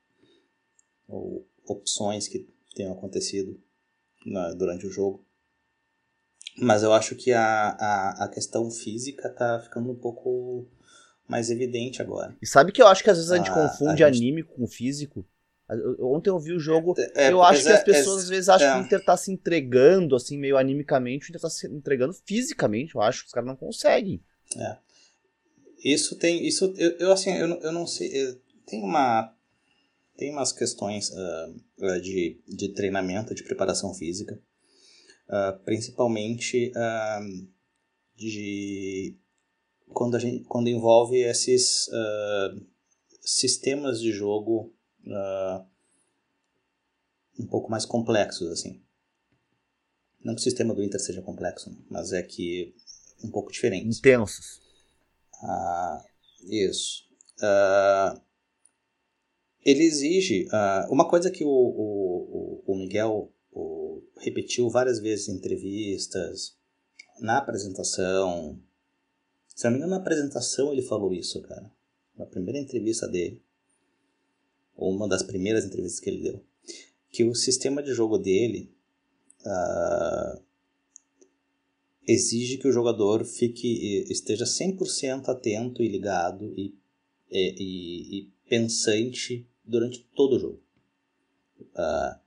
ou opções que tenham acontecido na, durante o jogo. Mas eu acho que a, a, a questão física tá ficando um pouco mais evidente agora. E sabe que eu acho que às vezes a gente a, confunde a gente... anime com físico? Ontem eu vi o jogo, é, é, eu acho que as é, pessoas é, às vezes acham que o é. Inter tá se entregando, assim, meio animicamente, o Inter tá se entregando fisicamente, eu acho que os caras não conseguem. É. Isso tem, isso, eu, eu assim, eu, eu não sei, tem uma, tem umas questões uh, de, de treinamento, de preparação física, uh, principalmente uh, de quando, a gente, quando envolve esses sistemas de jogo um pouco mais complexos, assim. Não que o sistema do Inter seja complexo, mas é que um pouco diferente. Intensos. Isso. Uh, ele exige. Uh, uma coisa que o, o, o Miguel o, repetiu várias vezes em entrevistas, na apresentação. Se não me engano, na apresentação ele falou isso, cara. Na primeira entrevista dele. Ou uma das primeiras entrevistas que ele deu. Que o sistema de jogo dele. Uh, exige que o jogador fique esteja 100% atento e ligado e, e, e, pensante durante todo o jogo. Uh,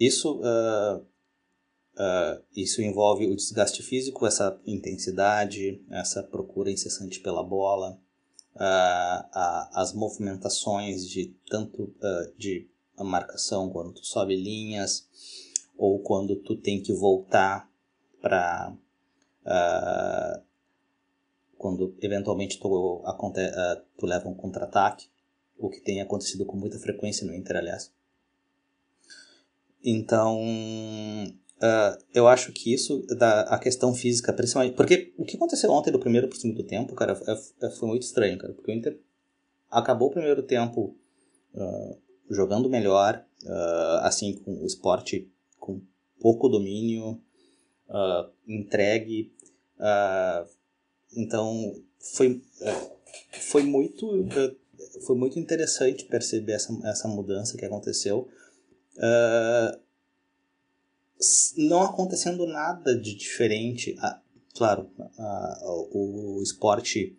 isso, uh, uh, isso envolve o desgaste físico, essa intensidade, essa procura incessante pela bola, as movimentações de tanto de marcação quando tu sobe linhas ou quando tu tem que voltar para quando eventualmente tu, tu leva um contra-ataque o que tem acontecido com muita frequência no Inter, aliás. Então, uh, eu acho que isso, da, a questão física, principalmente. Porque o que aconteceu ontem do primeiro para o segundo tempo, cara, é, é, foi muito estranho, cara. Porque o Inter acabou o primeiro tempo uh, jogando melhor, uh, assim, com o esporte com pouco domínio, entregue. então, foi, foi muito foi muito interessante perceber essa, essa mudança que aconteceu. Uh, não acontecendo nada de diferente. Claro, ah, o esporte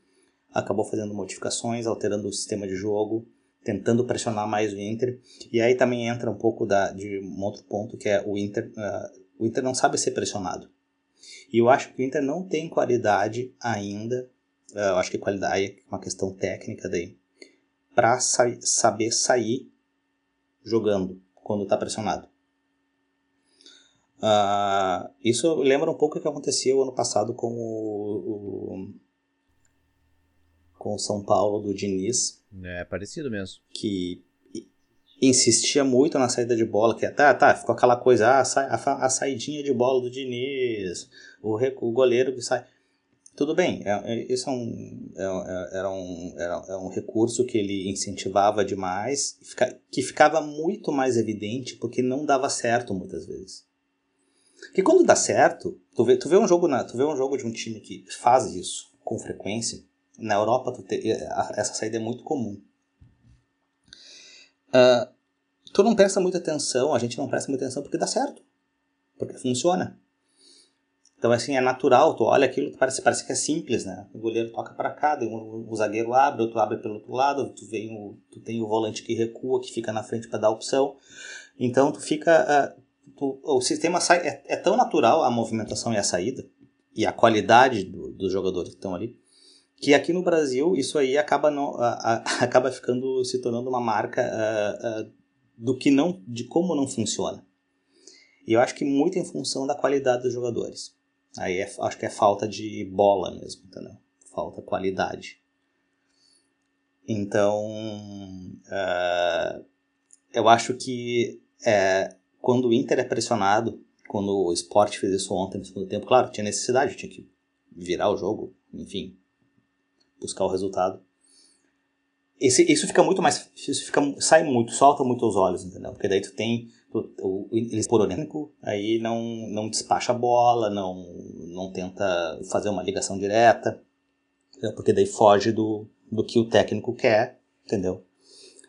acabou fazendo modificações, alterando o sistema de jogo, tentando pressionar mais o Inter. E aí também entra um pouco da, de um outro ponto que é o Inter. Uh, o Inter não sabe ser pressionado. E eu acho que o Inter não tem qualidade ainda. Uh, eu acho que qualidade é uma questão técnica daí para sa saber sair jogando quando está pressionado. Uh, isso lembra um pouco o que aconteceu ano passado com o, o, com o São Paulo do Diniz. É parecido mesmo. Que insistia muito na saída de bola, que tá, tá, ficou aquela coisa, ah, a, a, saidinha de bola do Diniz, o, o goleiro que sai. Tudo bem, é, é, isso é um, é, é, era, um, era é um recurso que ele incentivava demais, que ficava muito mais evidente porque não dava certo muitas vezes. Que quando dá certo, tu vê, tu vê, um, jogo na, tu vê um jogo de um time que faz isso com frequência, na Europa te, essa saída é muito comum. Uh, tu não presta muita atenção, a gente não presta muita atenção porque dá certo, porque funciona. Então, assim, é natural, tu olha aquilo, parece, parece que é simples, né? O goleiro toca para cá, o, zagueiro abre, outro abre pelo outro lado, tu, vem o, tu tem o volante que recua, que fica na frente para dar opção. Então, tu fica... Uh, tu, o sistema sai... É, é, tão natural a movimentação e a saída, e a qualidade do, dos jogadores que estão ali, que aqui no Brasil isso aí acaba, não, *laughs* acaba ficando, se tornando uma marca do que não... de como não funciona. E eu acho que muito em função da qualidade dos jogadores. Aí é, acho que é falta de bola mesmo, entendeu? Falta qualidade. Então, uh, eu acho que é, quando o Inter é pressionado, quando o Sport fez isso ontem no segundo tempo, claro, tinha necessidade, tinha que virar o jogo, enfim, buscar o resultado. Esse, isso fica muito mais. Isso fica, sai muito, solta muito os olhos, entendeu? Porque daí tu tem eles por orênico, aí não, não despacha a bola, não, não tenta fazer uma ligação direta, porque daí foge do, do que o técnico quer, entendeu?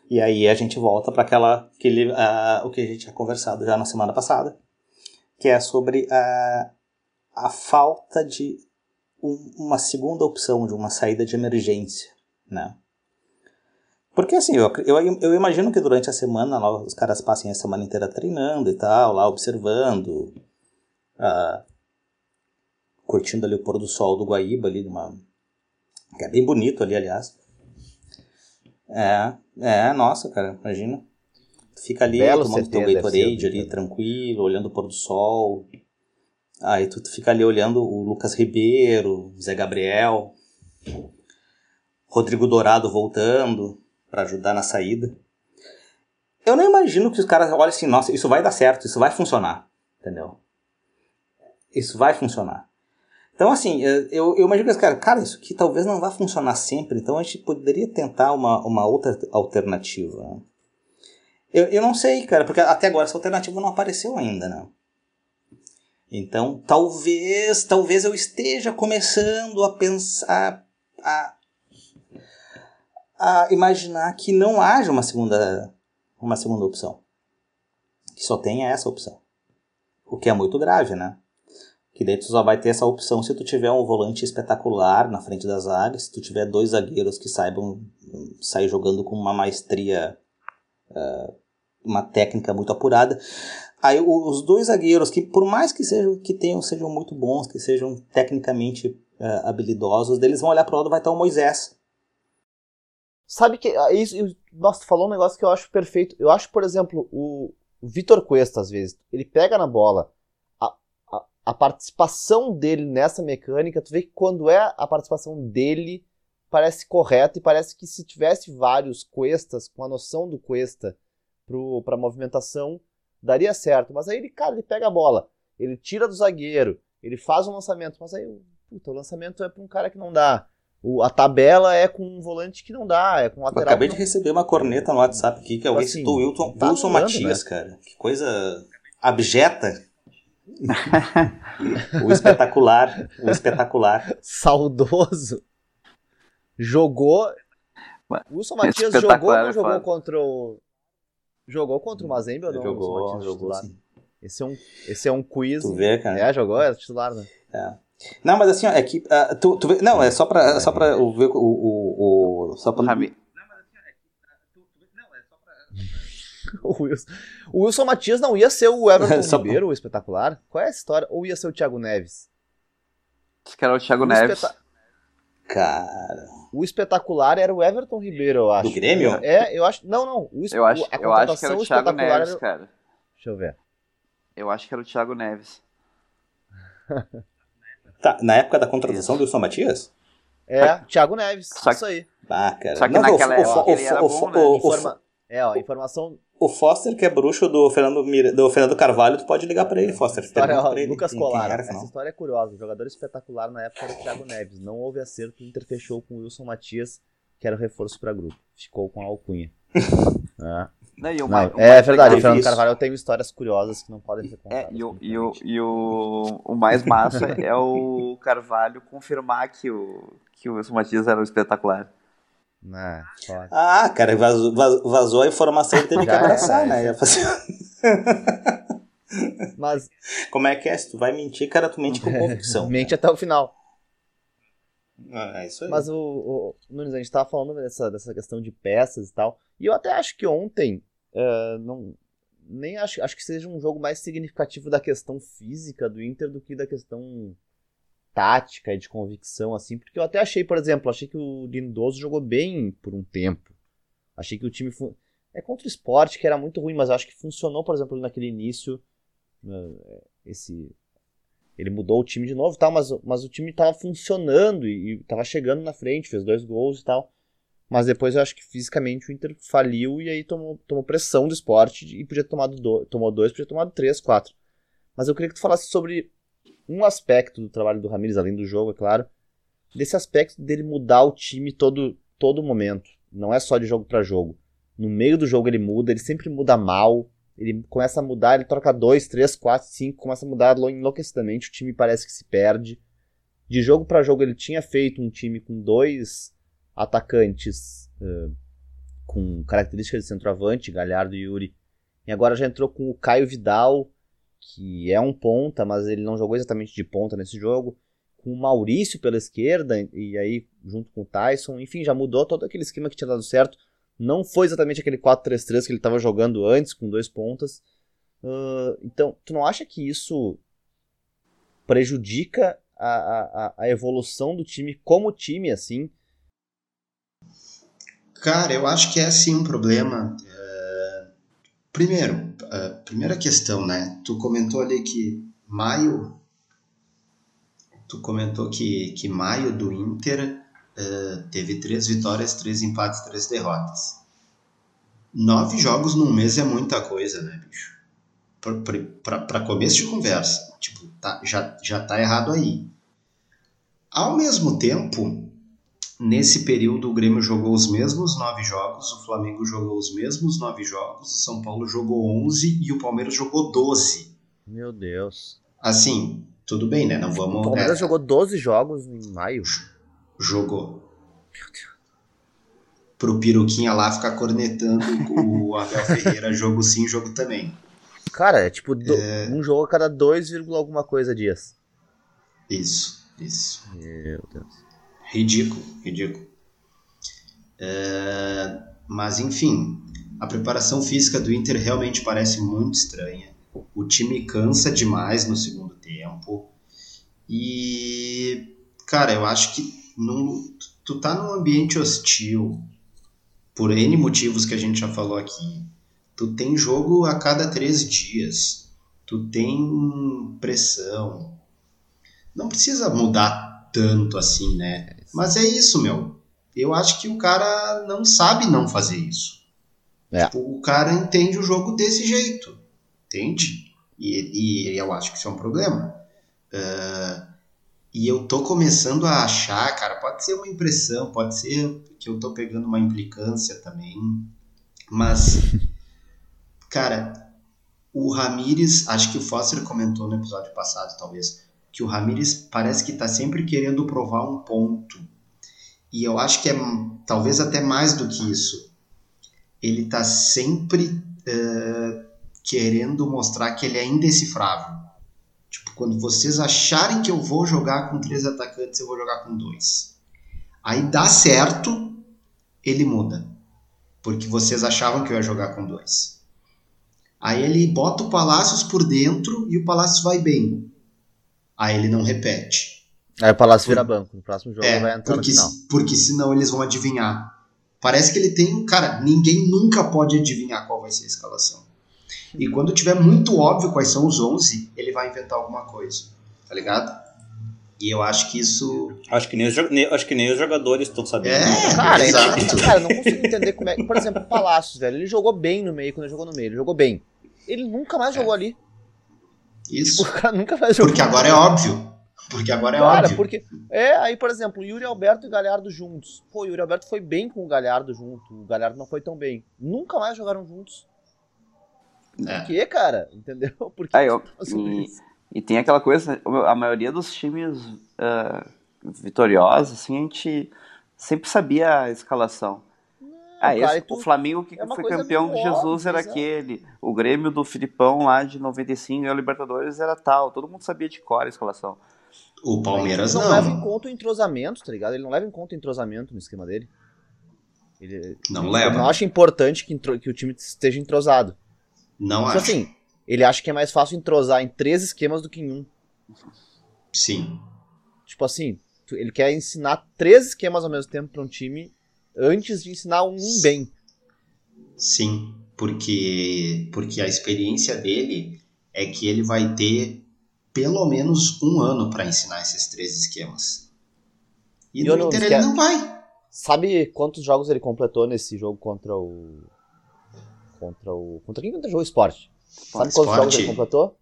E aí a gente volta para aquela aquele, uh, o que a gente tinha conversado já na semana passada, que é sobre a, a falta de um, uma segunda opção, de uma saída de emergência, né? Porque assim, eu, eu, eu imagino que durante a semana lá, os caras passem a semana inteira treinando e tal, lá observando, uh, curtindo ali o pôr do sol do Guaíba ali, uma, que é bem bonito ali, aliás. É, é, nossa, cara, imagina. Tu fica ali Belo tomando teu Gatorade ali, tranquilo, olhando o pôr do sol. Aí tu, fica ali olhando o Lucas Ribeiro, Zé Gabriel, Rodrigo Dourado voltando para ajudar na saída. Eu não imagino que os caras olhem assim, nossa, isso vai dar certo, isso vai funcionar, entendeu? Isso vai funcionar. Então, assim, eu, eu imagino que, cara, cara, isso aqui talvez não vá funcionar sempre, então a gente poderia tentar uma, uma outra alternativa. Eu, eu não sei, cara, porque até agora essa alternativa não apareceu ainda, né? Então, talvez, talvez eu esteja começando a pensar, a, a imaginar que não haja uma segunda, uma segunda opção. Que só tenha essa opção. O que é muito grave, né? Que daí tu só vai ter essa opção se tu tiver um volante espetacular na frente das zagas, se tu tiver dois zagueiros que saibam hum, sair jogando com uma maestria, uh, uma técnica muito apurada. Aí os dois zagueiros que por mais que sejam que tenham sejam muito bons, que sejam tecnicamente uh, habilidosos, eles vão olhar para o lado vai estar o Moisés Sabe que. Ah, isso, nossa, tu falou um negócio que eu acho perfeito. Eu acho, por exemplo, o Vitor Cuesta, às vezes, ele pega na bola. A, a, a, participação dele nessa mecânica, tu vê que quando é a participação dele, parece correta e parece que se tivesse vários Cuestas, com a noção do Cuesta pro, pra movimentação, daria certo. Mas aí ele, cara, ele pega a bola, ele tira do zagueiro, ele faz um lançamento, mas aí, puta, o lançamento é pra um cara que não dá. O, a tabela é com um volante que não dá, é com lateral. Eu acabei de receber uma corneta no WhatsApp aqui que alguém assim, citou o Wilson, tá Wilson Matias, né? cara. Que coisa abjeta. o espetacular. O espetacular. Saudoso. Jogou. O Wilson Matias jogou ou não é jogou contra o. Jogou contra o Mazembe ou não? Jogou, jogou. Sim. Esse é um, esse é um quiz. Tu vê, cara. É, jogou, é titular, né? É. Não, mas assim, ó, é que. Uh, tu, tu vê, não, é só pra, só pra ver o. o, o só pra. O Wilson, o Wilson Matias não ia ser o *laughs* Everton Ribeiro, o espetacular? Qual é a história? Ou ia ser o Thiago Neves? Acho que era o Thiago o Neves. Espeta... Cara. O espetacular era o Everton Ribeiro, eu acho. Do Grêmio? É, eu acho. Não, não. O, eu acho, a eu acho que era o Thiago Neves, era... cara. Deixa eu ver. Eu acho que era o Thiago Neves. tá, na época da contratação do Wilson Matias? É, Thiago Neves, só isso aí. Ah, cara. Só que não, naquela época ele era bom, né? Informa... É, ó, informação... O Foster, que é bruxo do Fernando, Mira... do Fernando Carvalho, tu pode ligar pra ele, Foster. História, ó, ele, Lucas Colar, essa história é curiosa. O jogador espetacular na época era o Thiago Neves. Não houve acerto, o Inter fechou com o Wilson Matias, que era o reforço pra grupo. Ficou com a alcunha. é. *laughs* Não, e o não, mais, é mais verdade, o Fernando Carvalho tem histórias curiosas que não podem ser contadas. É, e o, e, o, e o, o mais massa *laughs* é o Carvalho confirmar que o, que o Wilson Matias era o espetacular. Não, ah, cara, vazou, vazou a informação e teve que abraçar, né? *laughs* Mas. Como é que é? Se tu vai mentir, cara, tu mente com *laughs* convicção. mente até o final. Ah, é isso aí. Mas o, o Nunes, a gente tava falando dessa, dessa questão de peças e tal. E eu até acho que ontem. Uh, não, nem acho, acho que seja um jogo mais significativo da questão física do Inter do que da questão tática e de convicção, assim. Porque eu até achei, por exemplo, achei que o Lindoso jogou bem por um tempo. Achei que o time. É contra o esporte, que era muito ruim, mas acho que funcionou, por exemplo, naquele início. Né, esse ele mudou o time de novo tal, mas, mas o time estava funcionando e, estava chegando na frente, fez dois gols e tal. Mas depois eu acho que fisicamente o Inter faliu e aí tomou, tomou pressão do esporte e podia ter tomado do, tomou dois, podia ter tomado três, quatro. Mas eu queria que tu falasse sobre um aspecto do trabalho do Ramires, além do jogo, é claro, desse aspecto dele mudar o time todo todo momento. Não é só de jogo para jogo. No meio do jogo ele muda, ele sempre muda mal, ele começa a mudar, ele troca 2, 3, 4, 5, começa a mudar enlouquecidamente, o time parece que se perde. De jogo para jogo ele tinha feito um time com dois atacantes uh, com características de centroavante, Galhardo e Yuri. E agora já entrou com o Caio Vidal, que é um ponta, mas ele não jogou exatamente de ponta nesse jogo. Com o Maurício pela esquerda, e aí junto com o Tyson. Enfim, já mudou todo aquele esquema que tinha dado certo. Não foi exatamente aquele 4-3-3 que ele estava jogando antes, com dois pontas. Uh, então, tu não acha que isso prejudica a, a, a evolução do time como time, assim? Cara, eu acho que é sim um problema. Primeiro, a primeira questão, né? Tu comentou ali que maio. Tu comentou que, que maio do Inter uh, teve três vitórias, três empates, três derrotas. Nove jogos num mês é muita coisa, né, bicho? Para começo de conversa. Tipo, tá, já, já tá errado aí. Ao mesmo tempo, nesse período o Grêmio jogou os mesmos nove jogos, o Flamengo jogou os mesmos nove jogos, o São Paulo jogou onze e o Palmeiras jogou doze. Meu Deus. Assim, tudo bem, né? Não vamos. O Palmeiras é, jogou 12 jogos em maio jogou. Pro Piruquinha lá ficar cornetando o *laughs* Abel Ferreira, jogo sim, jogo também. Cara, é tipo do, é... um jogo a cada 2, alguma coisa dias. Isso, isso. Meu Deus. Ridículo, ridículo. É... Mas enfim, a preparação física do Inter realmente parece muito estranha. O time cansa demais no segundo tempo. E, cara, eu acho que num, tu tá num ambiente hostil, por N motivos que a gente já falou aqui. Tu tem jogo a cada três dias. Tu tem pressão. Não precisa mudar tanto assim, né? Mas é isso, meu. Eu acho que o cara não sabe não fazer isso. É. Tipo, o cara entende o jogo desse jeito. Entende? E, e eu acho que isso é um problema. Uh, e eu tô começando a achar, cara, pode ser uma impressão, pode ser que eu tô pegando uma implicância também, mas, cara, o Ramires, acho que o Foster comentou no episódio passado, talvez, que o Ramires parece que tá sempre querendo provar um ponto. E eu acho que é talvez até mais do que isso. Ele tá sempre uh, querendo mostrar que ele é indecifrável. Tipo, quando vocês acharem que eu vou jogar com três atacantes, eu vou jogar com dois. Aí dá certo, ele muda. Porque vocês achavam que eu ia jogar com dois. Aí ele bota o Palácios por dentro e o Palácios vai bem. Aí ele não repete. Aí o Palácio por... vira banco. No próximo jogo é, vai entrar porque, no final. Porque senão eles vão adivinhar. Parece que ele tem. Cara, ninguém nunca pode adivinhar qual vai ser a escalação. E quando tiver muito óbvio quais são os 11, ele vai inventar alguma coisa, tá ligado? E eu acho que isso. Acho que nem os, acho que nem os jogadores estão sabendo. É, *laughs* cara, exato. É, *laughs* cara, não consigo entender como é. Por exemplo, o Palácios, velho, ele jogou bem no meio quando ele jogou no meio, ele jogou bem. Ele nunca mais é. jogou ali. Isso. Tipo, o cara nunca mais jogou. Porque agora é óbvio. Porque agora é cara, óbvio. porque. É, aí, por exemplo, Yuri Alberto e Galhardo juntos. Pô, o Yuri Alberto foi bem com o Galhardo junto. O Galhardo não foi tão bem. Nunca mais jogaram juntos. É. Por quê, cara? *laughs* Entendeu? Por que Aí, eu, e, e, tem aquela coisa, a maioria dos times uh, vitoriosos, assim, a gente sempre sabia a escalação. Ah, esse, o Flamengo que é foi campeão de Jesus era aquele. O Grêmio do Filipão lá de 95 e o Libertadores era tal. Todo mundo sabia de cor a escalação. O Palmeiras não. Ele não leva em conta o entrosamento, tá ligado? Ele não leva em conta o entrosamento no esquema dele. Ele, não ele leva. não acha importante que, que, o time esteja entrosado. Não tipo acho. assim, ele acha que é mais fácil entrosar em três esquemas do que em um. Sim. Tipo assim, ele quer ensinar três esquemas ao mesmo tempo para um time antes de ensinar um bem. Sim, porque porque a experiência dele é que ele vai ter pelo menos um ano para ensinar esses três esquemas. E, e no Inter ele não vai. Sabe quantos jogos ele completou nesse jogo contra o contra o contra quem contra o jogo esporte? Sabe quantos jogos ele completou?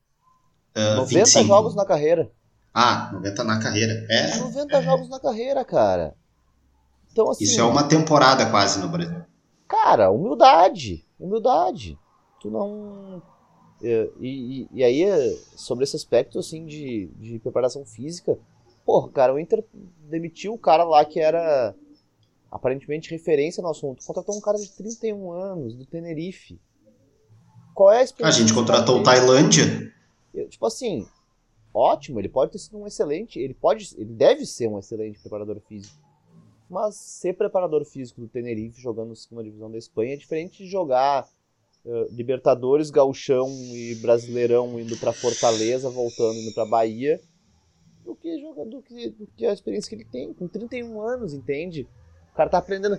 Uh, 90 25. jogos na carreira. Ah, 90 na carreira. É. 90 é. jogos na carreira, cara. Então, assim, Isso é uma temporada quase no Brasil. Cara, humildade. Humildade. Tu não. É, e, e, e, aí, sobre esse aspecto assim de, de preparação física, porra, cara, o Inter demitiu o cara lá que era aparentemente referência no assunto. Contratou um cara de 31 anos, do Tenerife. Qual é a? A gente contratou o Tailândia. Tipo assim, ótimo, ele pode ter sido um excelente, ele pode, ele deve ser um excelente preparador físico. Mas ser preparador físico do Tenerife jogando segunda divisão da Espanha é diferente de jogar uh, Libertadores, Gauchão e Brasileirão indo para Fortaleza, voltando indo para Bahia, do que jogar do que, do que a experiência que ele tem com 31 anos, entende? O cara tá aprendendo.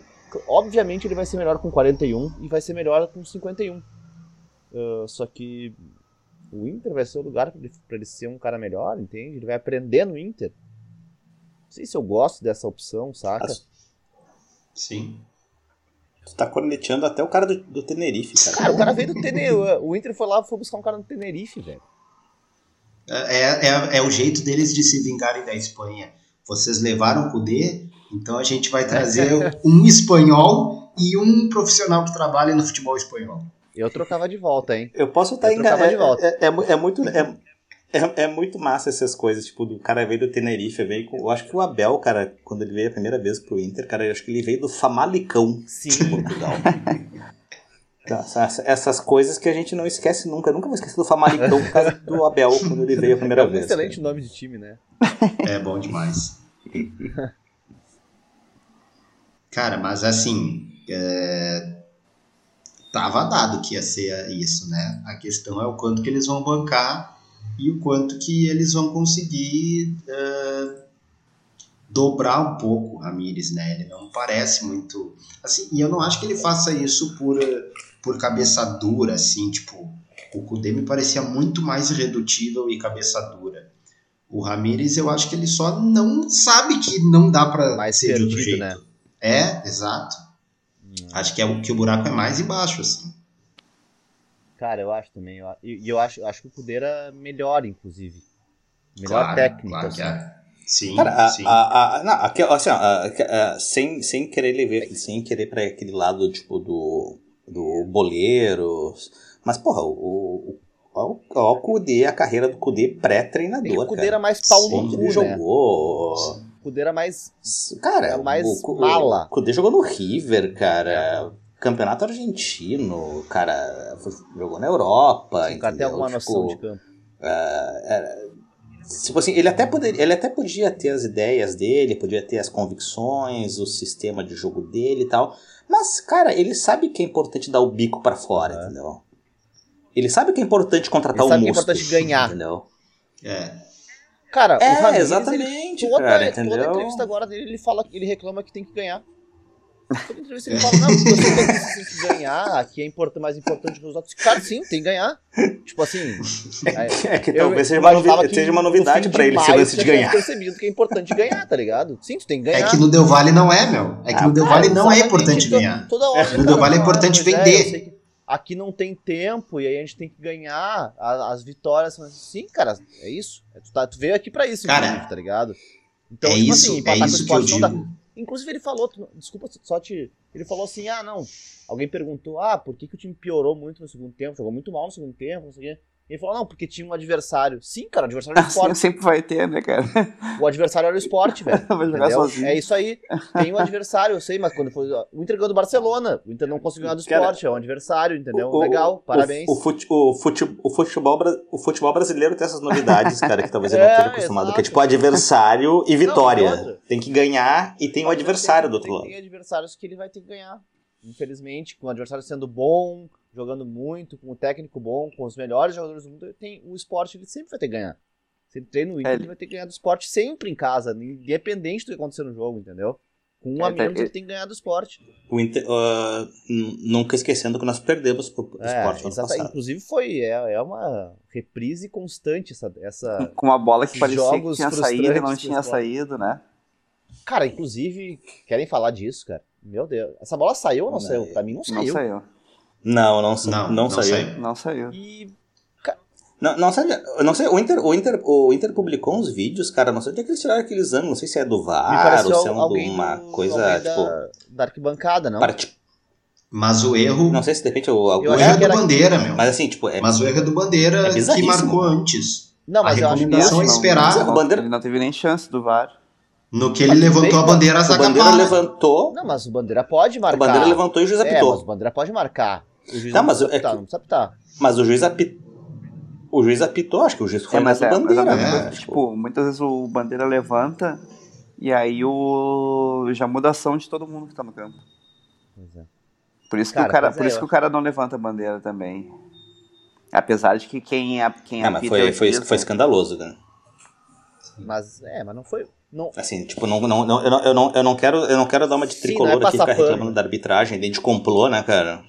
Obviamente ele vai ser melhor com 41 e vai ser melhor com 51. Uh, só que o Inter vai ser o lugar para ele, ele ser um cara melhor, entende? Ele vai aprender no Inter. Não sei se eu gosto dessa opção, saca? Sim. Tu tá corneteando até o cara do, do Tenerife, cara. Cara, o cara veio do Tenerife. O Inter foi lá e foi buscar um cara do Tenerife, velho. É, é, é, é, o jeito deles de se vingarem da Espanha. Vocês levaram o Kudê, então a gente vai trazer *laughs* um espanhol e um profissional que trabalha no futebol espanhol. Eu trocava de volta, hein? Eu posso estar enganado. É, é, é, é, muito. É, é, é, muito massa essas coisas, tipo, do cara veio do Tenerife, veio com, eu acho que o Abel, cara, quando ele veio a primeira vez pro Inter, cara, eu acho que ele veio do Famalicão, Sim. Portugal. *laughs* então, essas, essas, coisas que a gente não esquece nunca, eu nunca vou esquecer do Famalicão por causa do Abel, quando ele veio a primeira é um vez. excelente cara. nome de time, né? É bom demais. cara, mas assim, é, tava dado que ia ser isso, né? A questão é o quanto que eles vão bancar e o quanto que eles vão conseguir uh, dobrar um pouco o Ramires, né? Ele não parece muito assim, e eu não acho que ele faça isso por por cabeça dura, assim, tipo, o Kudê me parecia muito mais irredutível e cabeça dura. O Ramires, eu acho que ele só não sabe que não dá para ser perdido, de outro jeito. Né? É, exato. Acho que, é, o, que o buraco é mais embaixo, assim. Cara, eu acho também. E eu, eu, acho, acho que o Cudeira é melhor, inclusive. Melhor claro, técnico. Claro assim. é. Sim, Cara, sim. A, a, a, não, aqui, assim, ó, sem, sem querer levar, sem querer para aquele lado, tipo, do, do boleiro. Mas, porra, o, o, o, o Kudê, a carreira do Kudê pré-treinador. O Kudê era mais pau no cu, né? jogou. O Kudê era mais. Cara, era mais o, mala. O Kudê jogou no River, cara. Campeonato argentino, cara. Jogou na Europa. Sim, o tem alguma tipo, noção de campo. Uh, tipo assim, ele até, poderia, ele até podia ter as ideias dele, podia ter as convicções, o sistema de jogo dele e tal. Mas, cara, ele sabe que é importante dar o bico para fora, é. entendeu? Ele sabe que é importante contratar ele o músculo. Sabe que é importante ganhar. Entendeu? É. Cara, é, o Ramires, exatamente, ele, toda, cara, toda entrevista agora dele, ele fala, ele reclama que tem que ganhar. Toda entrevista ele fala, não, você tem, que ganhar, que é importante, mais importante que os outros. Cara, sim, tem que ganhar. Tipo assim. É, é que talvez seja uma, novidade, seja uma novidade pra ele esse lance de ganhar. percebido que é importante ganhar, tá ligado? Sim, tu tem que ganhar. É que no Del Valle não é, meu. É que ah, no Del Valle não é importante ganhar. Toda hora, no Del Valle é importante vender aqui não tem tempo e aí a gente tem que ganhar as, as vitórias. Sim, cara, é isso. É, tu, tá, tu veio aqui para isso, cara, tá ligado? Então, é tipo isso, assim, é isso que eu digo. Inclusive ele falou, desculpa só te... Ele falou assim, ah, não, alguém perguntou, ah, por que, que o time piorou muito no segundo tempo, jogou muito mal no segundo tempo, não sei o quê. Ele falou, não, porque tinha um adversário. Sim, cara, o adversário era o *laughs* esporte. Sempre vai ter, né, cara? O adversário era o esporte, *laughs* velho. Vai jogar sozinho. É isso aí. Tem um adversário, eu sei, mas quando foi. O Inter ganhou do Barcelona. O Inter não conseguiu ganhar do esporte, é um adversário, entendeu? O- Legal, parabéns. O, fute- o, fute- o futebol, o futebol brasileiro tem essas novidades, cara, que talvez eu não *laughs* É, esteja acostumado. Que é exato. tipo adversário e Não, vitória. e outra? tem que ganhar e tem o adversário do outro tem, lado. Tem adversários que ele vai ter que ganhar. Infelizmente, com o adversário sendo bom, jogando muito, com o técnico bom, com os melhores jogadores do mundo, tem, o esporte ele sempre vai ter que ganhar. Se ele treina no Inter, É, ele vai ter que ganhar do esporte sempre em casa, independente do que acontecer no jogo, entendeu? Com um É, a menos, tá- ele tem que ganhar do esporte. O Inter, n- nunca esquecendo que nós perdemos pro É, esporte no ano passado. Inclusive foi, é, é uma reprise constante essa, essa... Com uma bola que parecia que tinha saído e não tinha saído, né? Cara, inclusive, querem falar disso, cara? Meu Deus, essa bola saiu ou não, Não, saiu? é- Pra mim não Não saiu. Não, não, sa- Não, não, não saiu. saiu. Não saiu. E Não, não sei, eu não sei, o Inter, o, Inter, o Inter publicou uns vídeos, cara, não sei onde é que eles tiraram aqueles anos, não sei se é do VAR ou se é um- alguém uma coisa, tipo, da, da arquibancada, não? parte- Mas o erro, não sei se de repente o, algum, o erro é do era- Bandeira, meu. mas assim, tipo, é, Mas o erro é do Bandeira É que marcou antes. Não, mas A eu acho que recomendação é Não, esperar não, o Bandeira- Ele não teve nem chance do VAR. No que ele Mas levantou bem, a bandeira, a o zaga Bandeira para. levantou, Não, mas o Bandeira pode o marcar. Bandeira levantou e o juiz É, mas apitou. o Bandeira pode marcar. O juiz Tá, não, mas é apitar, que- não precisa apitar. Mas o juiz apitou. O juiz apitou, acho que o juiz foi É, mas do é, mas Bandeira, é né? coisa que, tipo, muitas vezes o Bandeira levanta e aí o já muda a ação de todo mundo que tá no campo. Pois é. Por isso que Cara, o cara, por é, isso eu que o cara não levanta a bandeira também. Apesar de que quem quem É, mas foi, é o foi, juiz, foi né? escandaloso, cara. Mas, é, mas não foi. Não, Assim, tipo, não, não, não, eu, não, eu, não, eu, não quero, eu não quero dar uma de tricolor é aqui ficar reclamando da arbitragem, nem de complô, né, cara?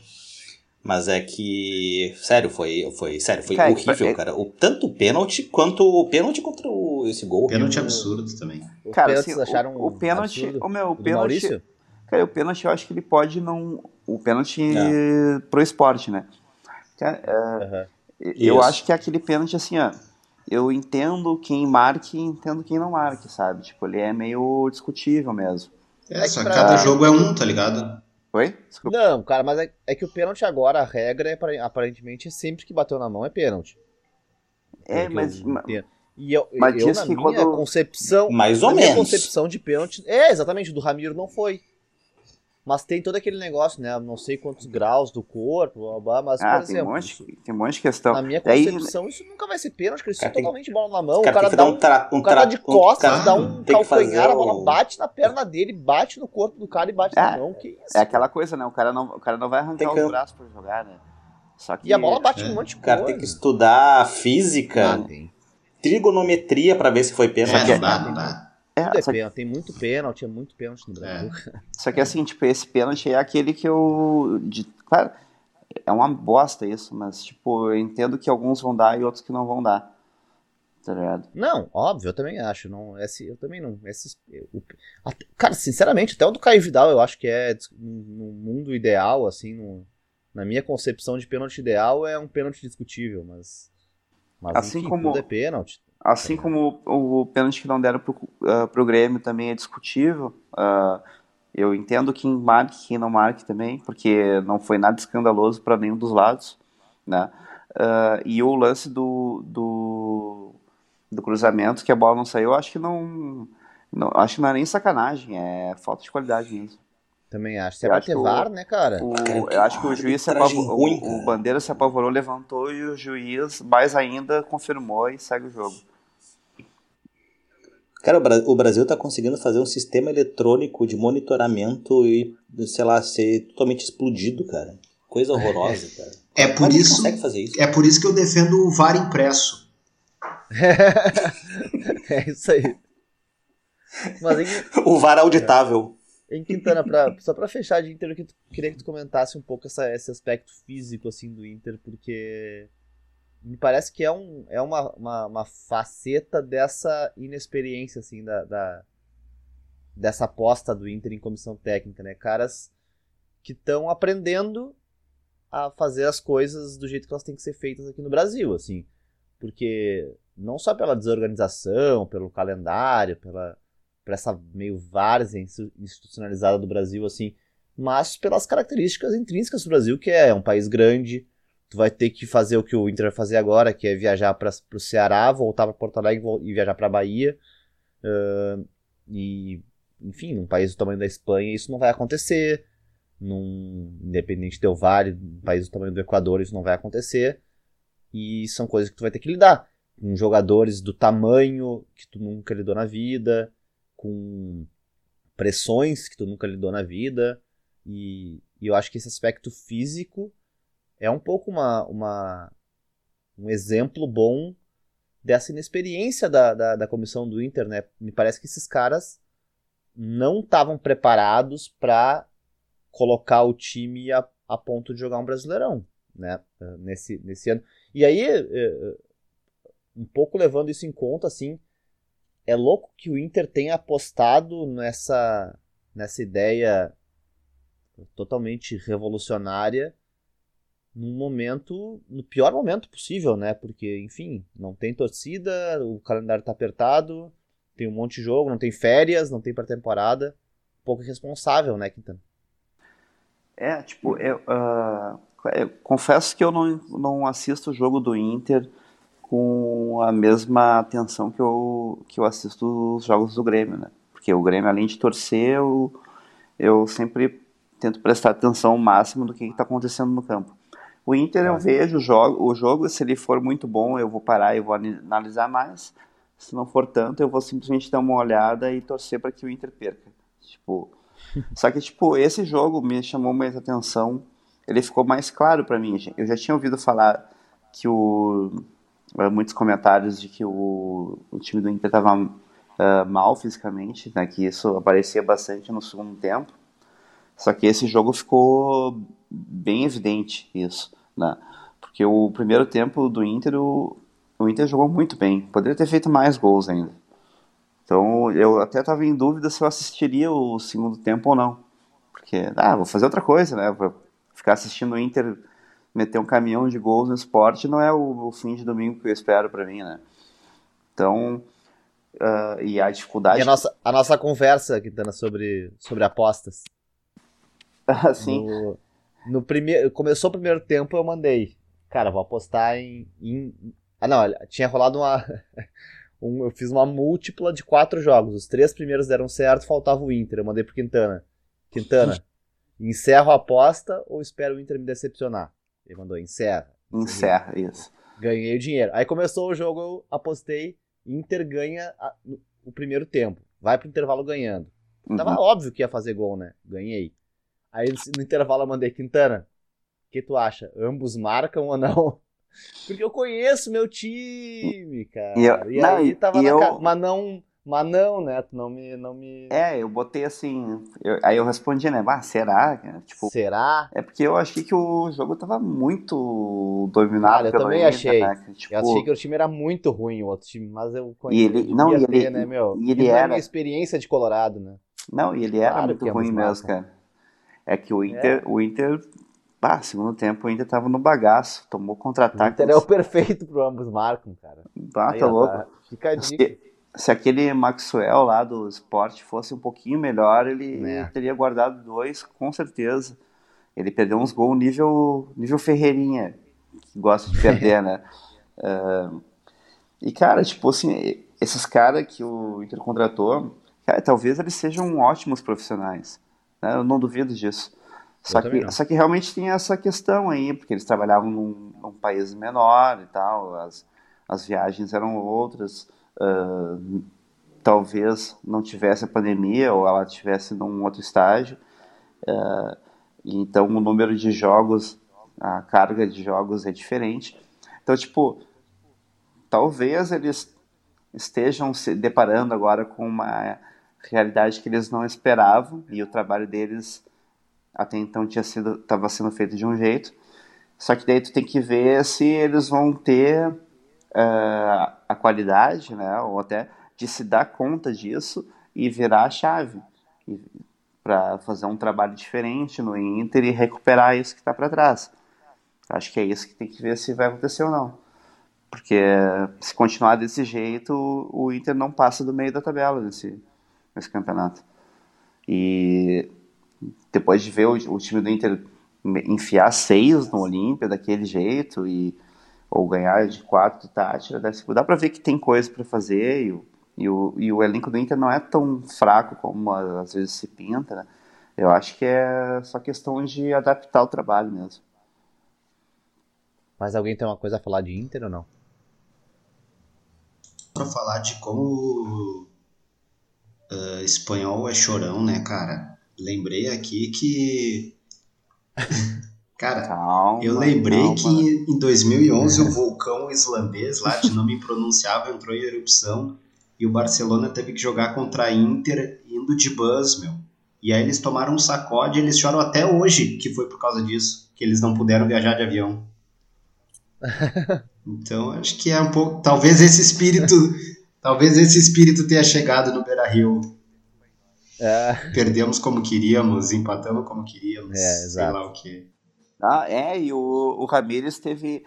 Mas é que, sério, foi, foi, sério, foi Cara, horrível, é- cara. O, tanto o pênalti quanto o pênalti contra o, esse gol. Pênalti absurdo também. Cara, assim, o- acharam o, pênalti, absurdo. o meu, o pênalti, Maurício? cara, o pênalti eu acho que ele pode não, o pênalti É. pro esporte, né? Cara, é, Aham. Eu Isso. acho que é aquele pênalti assim, ó. Eu entendo quem marque e entendo quem não marque, sabe? Tipo, ele é meio discutível mesmo. É, É que só pra- que cada jogo é um, tá ligado? Oi? Desculpa. Não, cara, mas é, é que o pênalti agora, a regra é apare- aparentemente é sempre que bateu na mão é pênalti. É, mas, eu. E eu, mas eu diz na que minha quando- concepção, Mais ou menos. concepção de pênalti, é exatamente o do Ramiro não foi. Mas tem todo aquele negócio, né? Não sei quantos graus do corpo, blá, blá, mas ah, por tem, um exemplo, monte, tem um monte de questão. na minha Daí- concepção isso nunca vai ser pênalti, porque isso é tem- totalmente bola na mão. O cara, o cara tem que dá dar um um, tra, um O cara tra, tá de um- costas, cara, dá um *laughs* calcanhar, a o- bola bate na perna dele, bate no corpo do cara e bate É, na mão. Que isso? É aquela coisa, né? O cara não, o cara não vai arrancar os braços pra jogar, né? Só que E a bola bate É. um monte de O cara coisa. tem que estudar física, Ah, tem. trigonometria pra ver se foi É, pênalti. não dá, não dá. É, Tudo é só, que, pênalti. Tem muito pênalti, é muito pênalti no Brasil. *laughs* só que assim, tipo, esse pênalti é aquele que eu. De, claro, é uma bosta isso, mas tipo, eu entendo que alguns vão dar e outros que não vão dar. Tá ligado? Não, óbvio, eu também acho. Não, esse, eu também não. Esses, o- até- cara, sinceramente, até o do Caio Vidal eu acho que é no mundo ideal, assim, no- na minha concepção de pênalti ideal, é um pênalti discutível, mas. Mas Assim enfim, como- tudo é pênalti. Assim como o, o pênalti que não deram pro, ah, pro Grêmio também é discutível, ah, eu entendo quem marque e quem não marque também, porque não foi nada escandaloso para nenhum dos lados, né? Ah, e o lance do, do, do cruzamento, que a bola não saiu, eu acho que não, não acho que não é nem sacanagem, é falta de qualidade mesmo. Também acho. Se é acho ter que o- VAR, né, cara? O- eu acho que o juiz se apavorou, ruim, o, o Bandeira se apavorou, levantou e o juiz mais ainda confirmou e segue o jogo. Cara, o, Bra- o Brasil tá conseguindo fazer um sistema eletrônico de monitoramento e, sei lá, ser totalmente explodido, cara. Coisa horrorosa, cara. É por Como é que isso, consegue fazer isso? é por isso que eu defendo o VAR impresso. *laughs* é isso aí. Mas em, O VAR auditável. Em Quintana, pra, só pra fechar de Inter, eu que- queria que tu comentasse um pouco essa- esse aspecto físico assim do Inter, porque me parece que é, um, é uma, uma, uma faceta dessa inexperiência assim da, da- dessa aposta do Inter em comissão técnica, né? Caras que estão aprendendo a fazer as coisas do jeito que elas têm que ser feitas aqui no Brasil, assim, porque não só pela desorganização, pelo calendário, pela por essa meio várzea institucionalizada do Brasil, assim, mas pelas características intrínsecas do Brasil, que é um país grande, tu vai ter que fazer o que o Inter vai fazer agora, que é viajar para o Ceará, voltar para Porto Alegre e viajar para Bahia. Uh, e, enfim, num país do tamanho da Espanha, isso não vai acontecer. Num Independente Del Vale, um país do tamanho do Equador, isso não vai acontecer. E são coisas que tu vai ter que lidar. Com jogadores do tamanho que tu nunca lidou na vida, com pressões que tu nunca lidou na vida. E, e eu acho que esse aspecto físico é um pouco uma, uma, um exemplo bom dessa inexperiência da, da, da comissão do Inter, né? Me parece que esses caras não estavam preparados para colocar o time a, a ponto de jogar um Brasileirão, né? Nesse, nesse ano. E aí, é, é, um pouco levando isso em conta, assim, é louco que o Inter tenha apostado nessa, nessa ideia totalmente revolucionária num momento, no pior momento possível, né? Porque, enfim, não tem torcida, o calendário tá apertado, tem um monte de jogo, não tem férias, não tem pré-temporada. Um pouco irresponsável, né, Quintana? É, tipo, eu, uh, eu, confesso que eu não, não assisto o jogo do Inter com a mesma atenção que eu, que eu assisto os jogos do Grêmio, né? Porque o Grêmio, além de torcer, eu, eu sempre tento prestar atenção ao máximo do que está acontecendo no campo. O Inter eu vejo o jogo, o jogo, se ele for muito bom, eu vou parar e vou analisar mais. Se não for tanto, eu vou simplesmente dar uma olhada e torcer para que o Inter perca. Tipo, *laughs* só que tipo, esse jogo me chamou mais atenção. Ele ficou mais claro para mim. Eu já tinha ouvido falar que o eh, muitos comentários de que o, o time do Inter estava uh, eh, mal fisicamente, né, que isso aparecia bastante no segundo tempo. Só que esse jogo ficou bem evidente isso, né? Porque o primeiro tempo do Inter, o, o Inter jogou muito bem. Poderia ter feito mais gols ainda. Então eu até estava em dúvida se eu assistiria o segundo tempo ou não. Porque, ah, vou fazer outra coisa, né? Vou ficar assistindo o Inter meter um caminhão de gols no esporte não é o, o fim de domingo que eu espero para mim, né? Então, uh, e a dificuldade... E a nossa, a nossa conversa, Quintana, sobre, sobre apostas. *laughs* Assim. No, no primeiro, começou o primeiro tempo, eu mandei. Cara, vou apostar em. em... Ah, não, tinha rolado uma. *laughs* um, eu fiz uma múltipla de quatro jogos. Os três primeiros deram certo, faltava o Inter. Eu mandei pro Quintana. Quintana, *laughs* encerro a aposta ou espero o Inter me decepcionar? Ele mandou, encerra. Encerra, isso. Ganhei o dinheiro. Aí começou o jogo, eu apostei, Inter ganha a, o primeiro tempo. Vai pro intervalo ganhando. Uhum. Tava óbvio que ia fazer gol, né? Ganhei. Aí no intervalo eu mandei, Quintana, o que tu acha? Ambos marcam ou não? *laughs* Porque eu conheço meu time, cara. E, eu, e não, aí tava na eu... Mas não, mas não, né? Tu não me, não me. É, eu botei assim. Eu, aí eu respondi, né? Ah, será? Tipo, será? É porque eu achei que o jogo tava muito dominado. Cara, eu também Inter, achei. Né? Tipo, eu achei que o time era muito ruim, o outro time, mas eu conheço. E ele, não, e ele, ter, né, meu? E ele era. minha experiência de Colorado, né? Não, e ele era claro muito ruim mesmo, cara. É que o Inter, é. o Inter, pá, segundo tempo o Inter tava no bagaço, tomou contra-ataque. O Inter é o perfeito pro ambos marcam, cara. Ah, tá louco. Tá. Fica a dica. Se, se, aquele Maxwell lá do esporte fosse um pouquinho melhor, ele é. teria guardado dois, com certeza. Ele perdeu uns gols nível, nível Ferreirinha, que gosta de perder, *laughs* né? Uh, e, cara, tipo assim, esses caras que o Inter contratou, cara, talvez eles sejam ótimos profissionais. Né? Eu não duvido disso. Só que, só que realmente tem essa questão aí, porque eles trabalhavam num, num país menor e tal, as, as viagens eram outras. Uh, talvez não tivesse a pandemia ou ela tivesse num outro estágio. Uh, então o número de jogos, a carga de jogos é diferente. Então, tipo, talvez eles estejam se deparando agora com uma realidade que eles não esperavam e o trabalho deles até então tinha sido estava sendo feito de um jeito. Só que daí tu tem que ver se eles vão ter uh, a qualidade né ou até de se dar conta disso e virar a chave para fazer um trabalho diferente no Inter e recuperar isso que está para trás. Acho que é isso que tem que ver se vai acontecer ou não. Porque se continuar desse jeito o Inter não passa do meio da tabela nesse nesse campeonato. E depois de ver o, o time do Inter enfiar seis no Olímpia daquele jeito e ou ganhar de quatro do Tátira, dá para ver que tem coisa para fazer e o, e, o, e o elenco do Inter não é tão fraco como às vezes se pinta, né? Eu acho que é só questão de adaptar o trabalho mesmo. Mas alguém tem uma coisa a falar de Inter ou não? Para falar de como uh, espanhol é chorão, né, cara? Lembrei aqui que *laughs* Cara, calma, eu lembrei calma. que em 2011 o vulcão islandês lá, de nome impronunciável, entrou em erupção e o Barcelona teve que jogar contra a Inter indo de bus, meu. E aí eles tomaram um sacode e eles choram até hoje que foi por causa disso, que eles não puderam viajar de avião. *laughs* Então acho que é um pouco, talvez esse espírito, *laughs* talvez esse espírito tenha chegado no Beira-Rio. É. Perdemos como queríamos, empatamos como queríamos, é, sei lá o que. Ah, é, e o, o Ramírez teve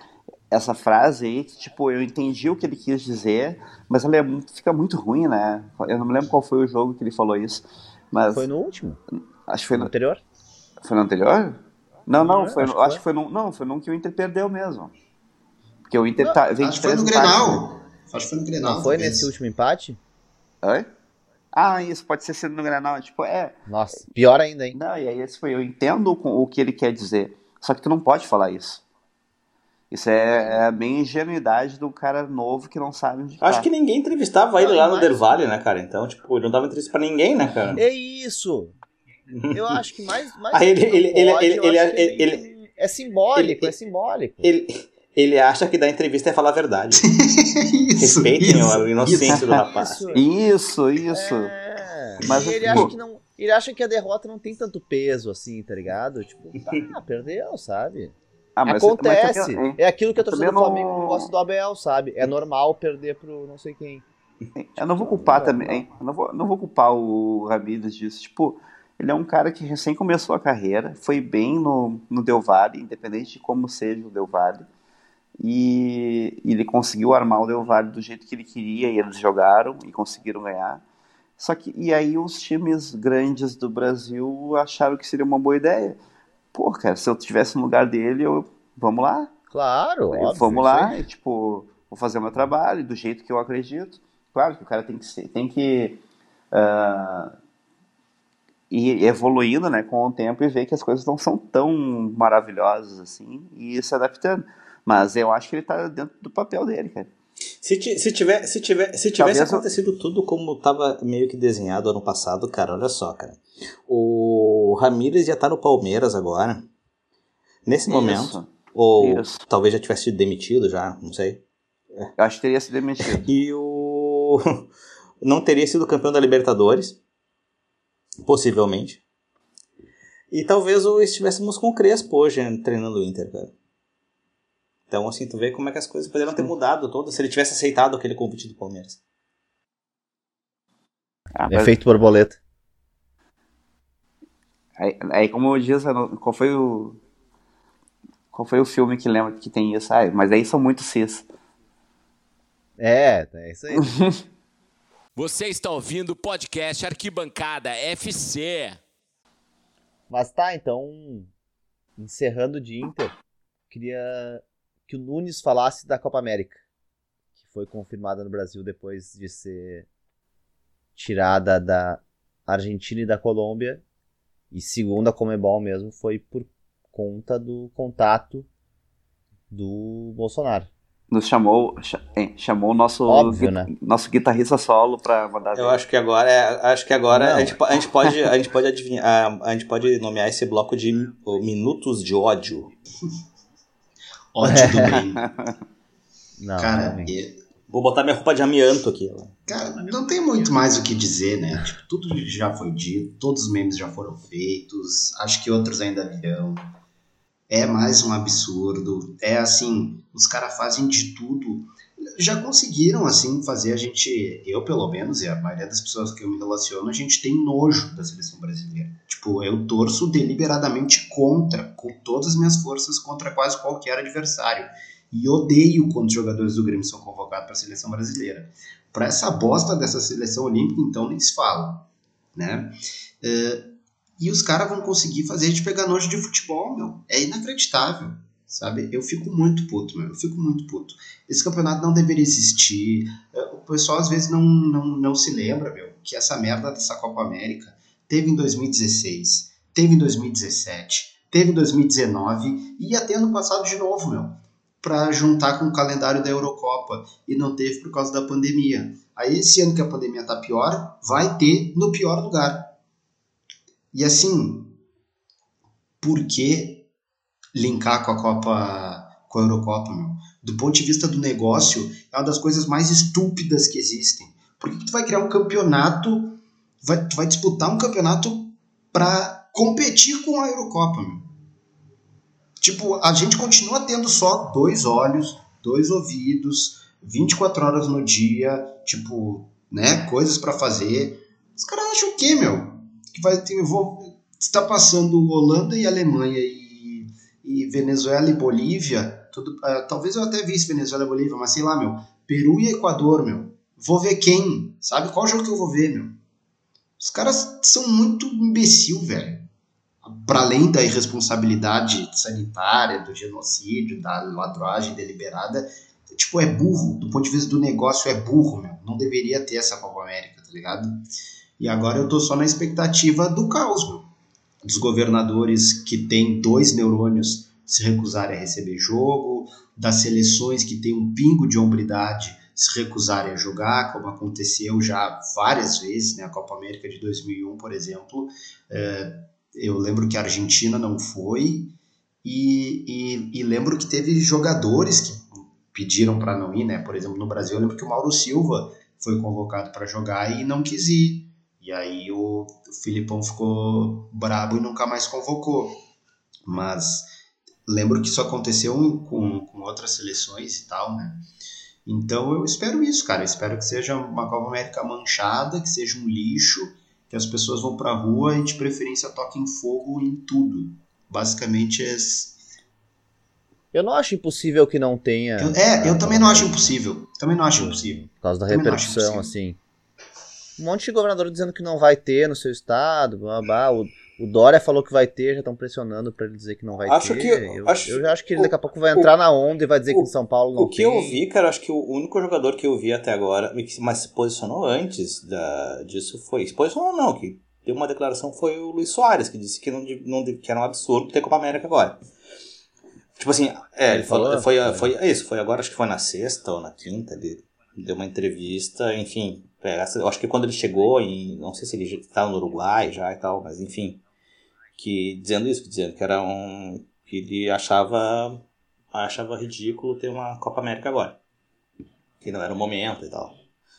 essa frase aí, que, tipo, eu entendi o que ele quis dizer, mas ela é, fica muito ruim, né? Eu não me lembro qual foi o jogo que ele falou isso. Mas, foi no último? Acho que foi no, no anterior. Foi no anterior? Não, não, foi, acho, acho que foi no, não, foi num que o Inter perdeu mesmo. Porque o Inter não, tá, vem acho que foi no Grenal. Acho que foi no Grenal. Não foi nesse último empate? Oi? Ah, isso pode ser sido no Grenal. Tipo, é. Nossa, pior ainda, hein? Não, e aí esse foi. Eu entendo o que ele quer dizer. Só que tu não pode falar isso. Isso é, é bem ingenuidade do cara novo que não sabe onde Acho tá. que ninguém entrevistava ele lá no Del Valle, né, cara? Então, tipo, ele não dava entrevista pra ninguém, né, cara? É isso! Eu acho que mais. mais *laughs* Aí ele, ele, pode, ele, ele, ele, ele, é simbólico, é simbólico. Ele, ele acha que dar entrevista é falar a verdade. *laughs* isso, Respeitem isso, a inocência isso, do rapaz. Isso, isso. É... Mas ele acha que não. Ele acha que a derrota não tem tanto peso assim, tá ligado? Tipo, tá, *laughs* perdeu, sabe? Ah, mas Acontece. Mas é aquilo que a torcida do Flamengo não gosta do Abel, sabe? É normal perder pro não sei quem. Eu não vou culpar também. Eu não vou, não vou culpar o Ramírez disso. Tipo, ele é um cara que recém começou a carreira, foi bem no, no Del Valle, independente de como seja o Del Valle. E, e ele conseguiu armar o Del Valle do jeito que ele queria e eles jogaram e conseguiram ganhar. Só que, e aí os times grandes do Brasil acharam que seria uma boa ideia pô, cara, se eu estivesse no lugar dele, eu, vamos lá. Claro, eu, óbvio, Vamos lá, e, tipo, vou fazer o meu trabalho do jeito que eu acredito. Claro que o cara tem que ser, tem que uh, ir evoluindo, né, com o tempo e ver que as coisas não são tão maravilhosas assim e ir se adaptando. Mas eu acho que ele tá dentro do papel dele, cara. Se, se, tiver, se, tiver, se tivesse Talvez acontecido eu... tudo como estava meio que desenhado ano passado, cara, olha só, cara. O Ramírez já tá no Palmeiras agora. Nesse Isso. momento. Ou Isso. talvez já tivesse sido demitido já, não sei. Eu acho que teria sido demitido. *laughs* E o. *laughs* Não teria sido campeão da Libertadores. Possivelmente. E talvez estivéssemos com o Crespo hoje treinando o Inter, cara. Então, assim, tu vê como é que as coisas poderiam ter mudado todas se ele tivesse aceitado aquele convite do Palmeiras. Ah, mas... Efeito borboleta. Aí, aí, como diz, qual foi o. Qual foi o filme que lembra que tem isso? Ah, mas aí são muito cis. É, é isso aí. *laughs* Você está ouvindo o podcast Arquibancada FC. Mas tá, então. Encerrando de Inter, queria que o Nunes falasse da Copa América, que foi confirmada no Brasil depois de ser tirada da Argentina e da Colômbia. E segundo a Comebol mesmo, foi por conta do contato do Bolsonaro. Nos chamou, chamou o nosso, Óbvio, né? nosso guitarrista solo para mandar. Eu acho que agora, é, acho que agora a gente, a gente, pode, a gente pode adivinhar, a, a gente pode nomear esse bloco de minutos de ódio. *laughs* Ódio do bem. *laughs* Não, cara, Vou botar minha roupa de amianto aqui. Cara, não tem muito mais o que dizer, né? Tipo, tudo já foi dito, todos os memes já foram feitos, acho que outros ainda virão. É mais um absurdo. É assim, os caras fazem de tudo já conseguiram, assim, fazer a gente, eu pelo menos, e a maioria das pessoas que eu me relaciono, a gente tem nojo da seleção brasileira. Tipo, eu torço deliberadamente contra, com todas as minhas forças, contra quase qualquer adversário. E odeio quando os jogadores do Grêmio são convocados para a seleção brasileira. Para essa bosta dessa seleção olímpica, então, nem se fala. Né? Uh, e os caras vão conseguir fazer a gente pegar nojo de futebol, meu. É inacreditável, sabe? Eu fico muito puto, meu. Eu fico muito puto. Esse campeonato não deveria existir. É, o pessoal às vezes não, não, não se lembra, meu, que essa merda dessa Copa América teve em 2016, teve em 2017, teve em 2019 e ter ano passado de novo, meu. Pra juntar com o calendário da Eurocopa. E não teve por causa da pandemia. Aí esse ano que a pandemia tá pior, vai ter no pior lugar. E assim, por que linkar com a Copa, com a Eurocopa, meu? Do ponto de vista do negócio, é uma das coisas mais estúpidas que existem. Por que, tu vai criar um campeonato, vai, tu vai disputar um campeonato para competir com a Eurocopa, meu? Tipo, a gente continua tendo só dois olhos, dois ouvidos, 24 horas no dia, tipo, né, coisas para fazer. Os caras acham o quê, meu? que vai ter, vou, está passando Holanda e Alemanha e, e Venezuela e Bolívia, tudo, uh, talvez eu até visse Venezuela e Bolívia, mas sei lá, meu, Peru e Equador, meu, vou ver quem, sabe qual jogo que eu vou ver, meu? Os caras são muito imbecil, velho. Para além da irresponsabilidade sanitária, do genocídio, da ladragem deliberada, tipo, é burro. Do ponto de vista do negócio, é burro, meu. Não deveria ter essa Copa América, tá ligado? E agora eu tô só na expectativa do caos, meu. Dos governadores que têm dois neurônios se recusarem a receber jogo, das seleções que têm um pingo de hombridade se recusarem a jogar, como aconteceu já várias vezes, né? A Copa América de 2001, por exemplo. É, eu lembro que a Argentina não foi, e, e, e lembro que teve jogadores que pediram para não ir, né? Por exemplo, no Brasil, eu lembro que o Mauro Silva foi convocado para jogar e não quis ir. E aí o, Filipão ficou brabo e nunca mais convocou. Mas lembro que isso aconteceu com, com outras seleções e tal, né? Então eu espero isso, cara. Eu espero que seja uma Copa América manchada, que seja um lixo, que as pessoas vão pra rua e de preferência toquem fogo em tudo. Basicamente é. Eu não acho impossível que não tenha. Eu, é, eu também não acho impossível. Também não acho impossível. Por causa da repercussão, assim um monte de governador dizendo que não vai ter no seu estado. Blá, blá. O, o Dória falou que vai ter, já estão pressionando para ele dizer que não vai acho ter. Que, eu, acho, eu já acho que ele daqui a pouco vai entrar o, na onda e vai dizer o, que em São Paulo não O que tem. eu vi, cara, acho que o único jogador que eu vi até agora, mas se posicionou antes da, disso foi. Se posicionou não, que deu uma declaração foi o Luiz Soares, que disse que, não, não, que era um absurdo ter Copa América agora. Tipo assim, é, ele falou, foi, foi, foi, isso, foi agora, acho que foi na sexta ou na quinta, ele deu uma entrevista, enfim, é, eu acho que quando ele chegou, em, não sei se ele estava no Uruguai já e tal, mas enfim, que dizendo isso, dizendo que era um que ele achava achava ridículo ter uma Copa América agora, que não era o momento e tal.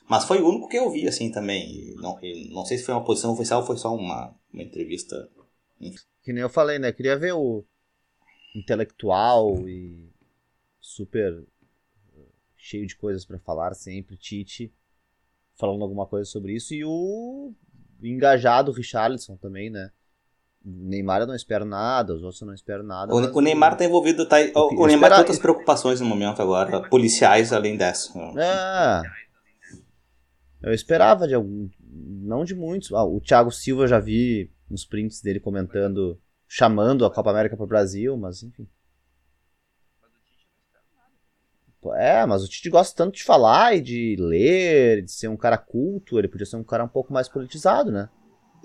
Mas foi o único que eu vi assim também. não, não sei se foi uma posição oficial ou foi só uma, uma entrevista. Que nem eu falei, né? Queria ver o intelectual e super cheio de coisas para falar sempre, Tite falando alguma coisa sobre isso. E o engajado Richarlison também, né? Neymar eu não espero nada, os outros eu não espero nada. O, o Neymar tá envolvido, tá, o, o Neymar tem outras preocupações no momento agora, policiais além dessa. É. Eu esperava de algum, não de muitos. Ah, o Thiago Silva já vi nos prints dele comentando, chamando a Copa América para o Brasil, mas enfim. É, mas o Tite gosta tanto de falar e de ler, de ser um cara culto, ele podia ser um cara um pouco mais politizado, né?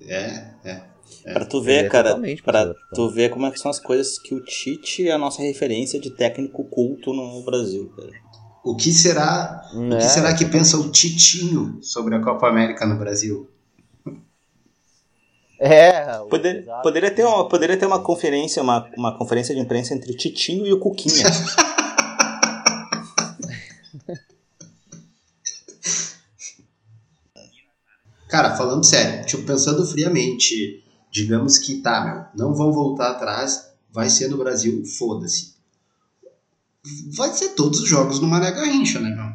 É, é. é. Pra tu ver, é cara, pra tu ver como é que são as coisas que o Tite é a nossa referência de técnico culto no Brasil, cara. O que será, é, o que será que pensa o Titinho sobre a Copa América no Brasil? É, Poder, poderia, ter uma, poderia ter uma conferência, uma, uma conferência de imprensa entre o Titinho e o Cuquinha. *laughs* Cara, falando sério, tipo, pensando friamente, digamos que tá, meu, não vão voltar atrás, vai ser no Brasil, foda-se. Vai ser todos os jogos no Mané Garrincha, né, meu?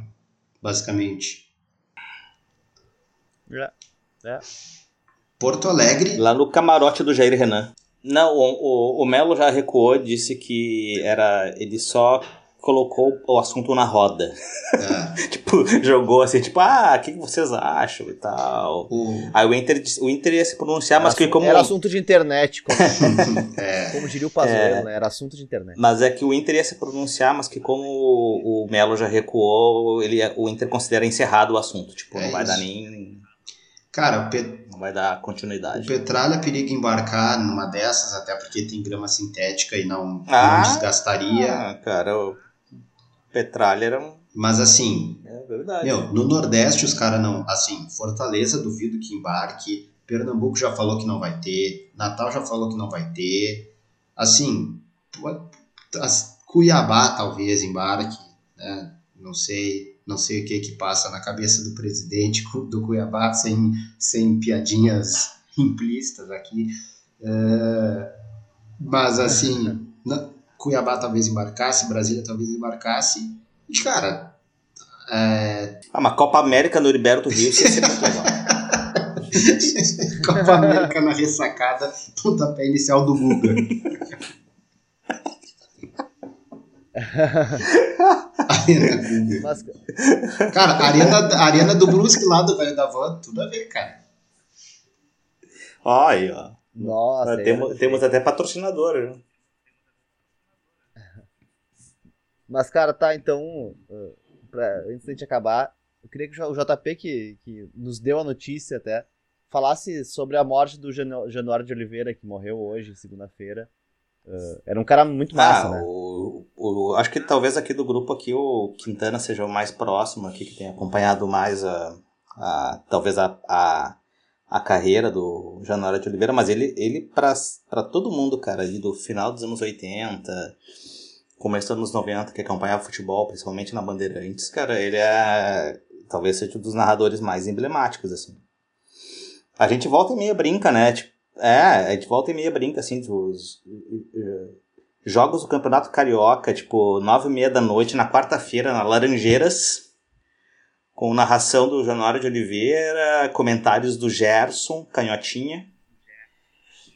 Basicamente. É, é. Porto Alegre. Lá no camarote do Jair Renan. Não, o, o, o Melo já recuou, disse que era ele só colocou o assunto na roda. É. *laughs* tipo, jogou assim, tipo, ah, o que, vocês acham e tal. O... Aí o Inter, o Inter ia se pronunciar, mas que como... Era assunto de internet, como, *laughs* é. *laughs* como diria o Pazuello, é. né? Era assunto de internet. Mas é que o Inter ia se pronunciar, mas que como o, Melo já recuou, ele, o Inter considera encerrado o assunto. Tipo, não é vai isso. dar nem... Cara, o Pet... não vai dar continuidade. O Petralha periga embarcar numa dessas, até porque tem grama sintética e não, ah, não desgastaria. Ah, cara, o Petralha era um. Mas assim. É verdade. Meu, no Nordeste os caras não. Assim, Fortaleza duvido que embarque. Pernambuco já falou que não vai ter. Natal já falou que não vai ter. Assim. Cuiabá talvez embarque. Né? Não sei não sei o que que passa na cabeça do presidente *laughs* do Cuiabá, sem, sem piadinhas *laughs* implícitas aqui. É, mas assim, *laughs* Cuiabá talvez embarcasse, Brasília talvez embarcasse. E, cara. É... Ah, uma Copa América no Heriberto Rio seria muito legal. *laughs* Copa América na ressacada, pontapé inicial do Guga. arena. Cara, a arena, arena do Brusque lá do Velho da Van, tudo a ver, cara. Aí, ó. Nossa, é, temos, temos até patrocinador, né? Mas, cara, tá, então, pra, antes da gente acabar, eu queria que o JP, que, que nos deu a notícia até, falasse sobre a morte do Januário de Oliveira, que morreu hoje, segunda-feira. Uh, era um cara muito massa, ah, né? O, o, acho que talvez aqui do grupo aqui o Quintana seja o mais próximo aqui, que tem acompanhado mais a, a talvez a, a, a, carreira do Januário de Oliveira, mas ele, ele para todo mundo, cara, ali do final dos anos 80, começo dos anos 90, que acompanhava futebol, principalmente na Bandeirantes, cara, ele é talvez seja um dos narradores mais emblemáticos, assim. A gente volta e meia brinca, né? Tipo, é, a gente volta e meia brinca, assim, dos jogos do Campeonato Carioca, tipo, nove e meia da noite, na quarta-feira, na Laranjeiras, com narração do Januário de Oliveira, comentários do Gerson, Canhotinha.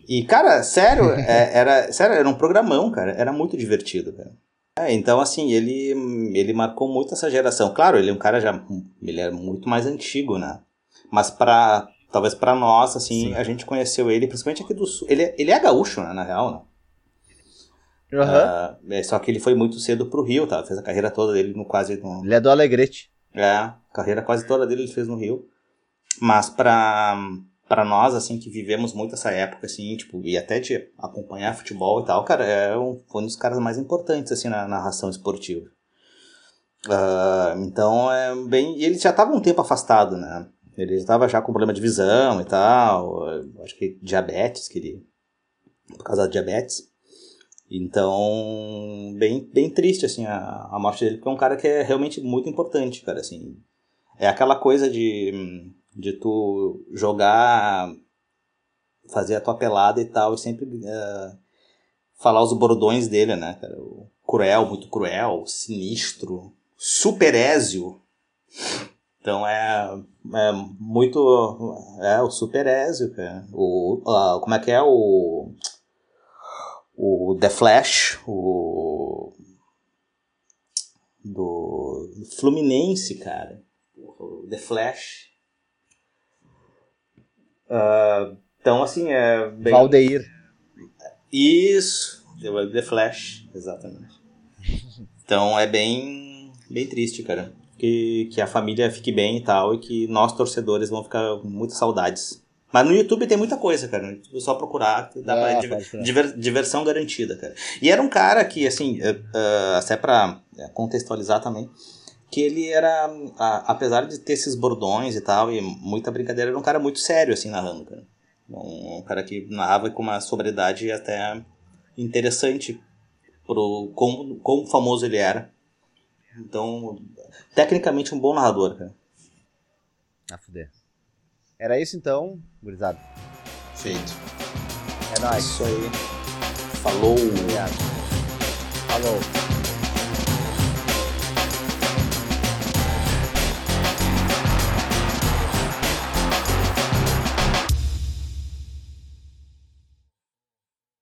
E, cara, sério, *laughs* é, era, sério, era um programão, cara, era muito divertido, cara. É, então, assim, ele, ele marcou muito essa geração. Claro, ele é um cara já, ele é muito mais antigo, né? Mas para talvez para nós, assim, Sim. a gente conheceu ele, principalmente aqui do sul. Ele, é, ele é gaúcho, né, na real, né? Uhum. Uh, só que ele foi muito cedo pro Rio, tá? Fez a carreira toda dele no quase. No... Ele é do Alegrete. É, a carreira quase toda dele ele fez no Rio. Mas pra, pra nós, assim, que vivemos muito essa época, assim, tipo, e até de acompanhar futebol e tal, cara, é um, foi um dos caras mais importantes, assim, na narração esportiva. Uh, então, é bem. E ele já tava um tempo afastado, né? Ele estava já com problema de visão e tal, acho que diabetes, que ele, por causa da diabetes. Então, bem, bem triste, assim, a, a morte dele, porque é um cara que é realmente muito importante, cara, assim. É aquela coisa de, de tu jogar, fazer a tua pelada e tal, e sempre uh, falar os bordões dele, né, cara. Cruel, muito cruel, sinistro, superésio. Então é, é muito. É o Super Ezio, cara. O, uh, como é que é o. O The Flash, o. Do Fluminense, cara. O The Flash. Uh, então, assim, é. Bem... Valdeir. Isso, The Flash, exatamente. *laughs* Então é bem, bem triste, cara que, que a família fique bem e tal, e que nós torcedores vão ficar com muitas saudades. Mas no YouTube tem muita coisa, cara. No YouTube é só procurar, dá é, pra diver, diversão garantida, cara. E era um cara que, assim, uh, até pra é, contextualizar também, que ele era, uh, apesar de ter esses bordões e tal, e muita brincadeira, era um cara muito sério, assim, narrando, cara. Um, um cara que narrava com uma sobriedade até interessante pro quão, quão famoso ele era. Então, tecnicamente um bom narrador, cara. Ah, fuder. Era isso então, gurizada. Feito. É nóis. Isso aí. Falou. Obrigado. Falou.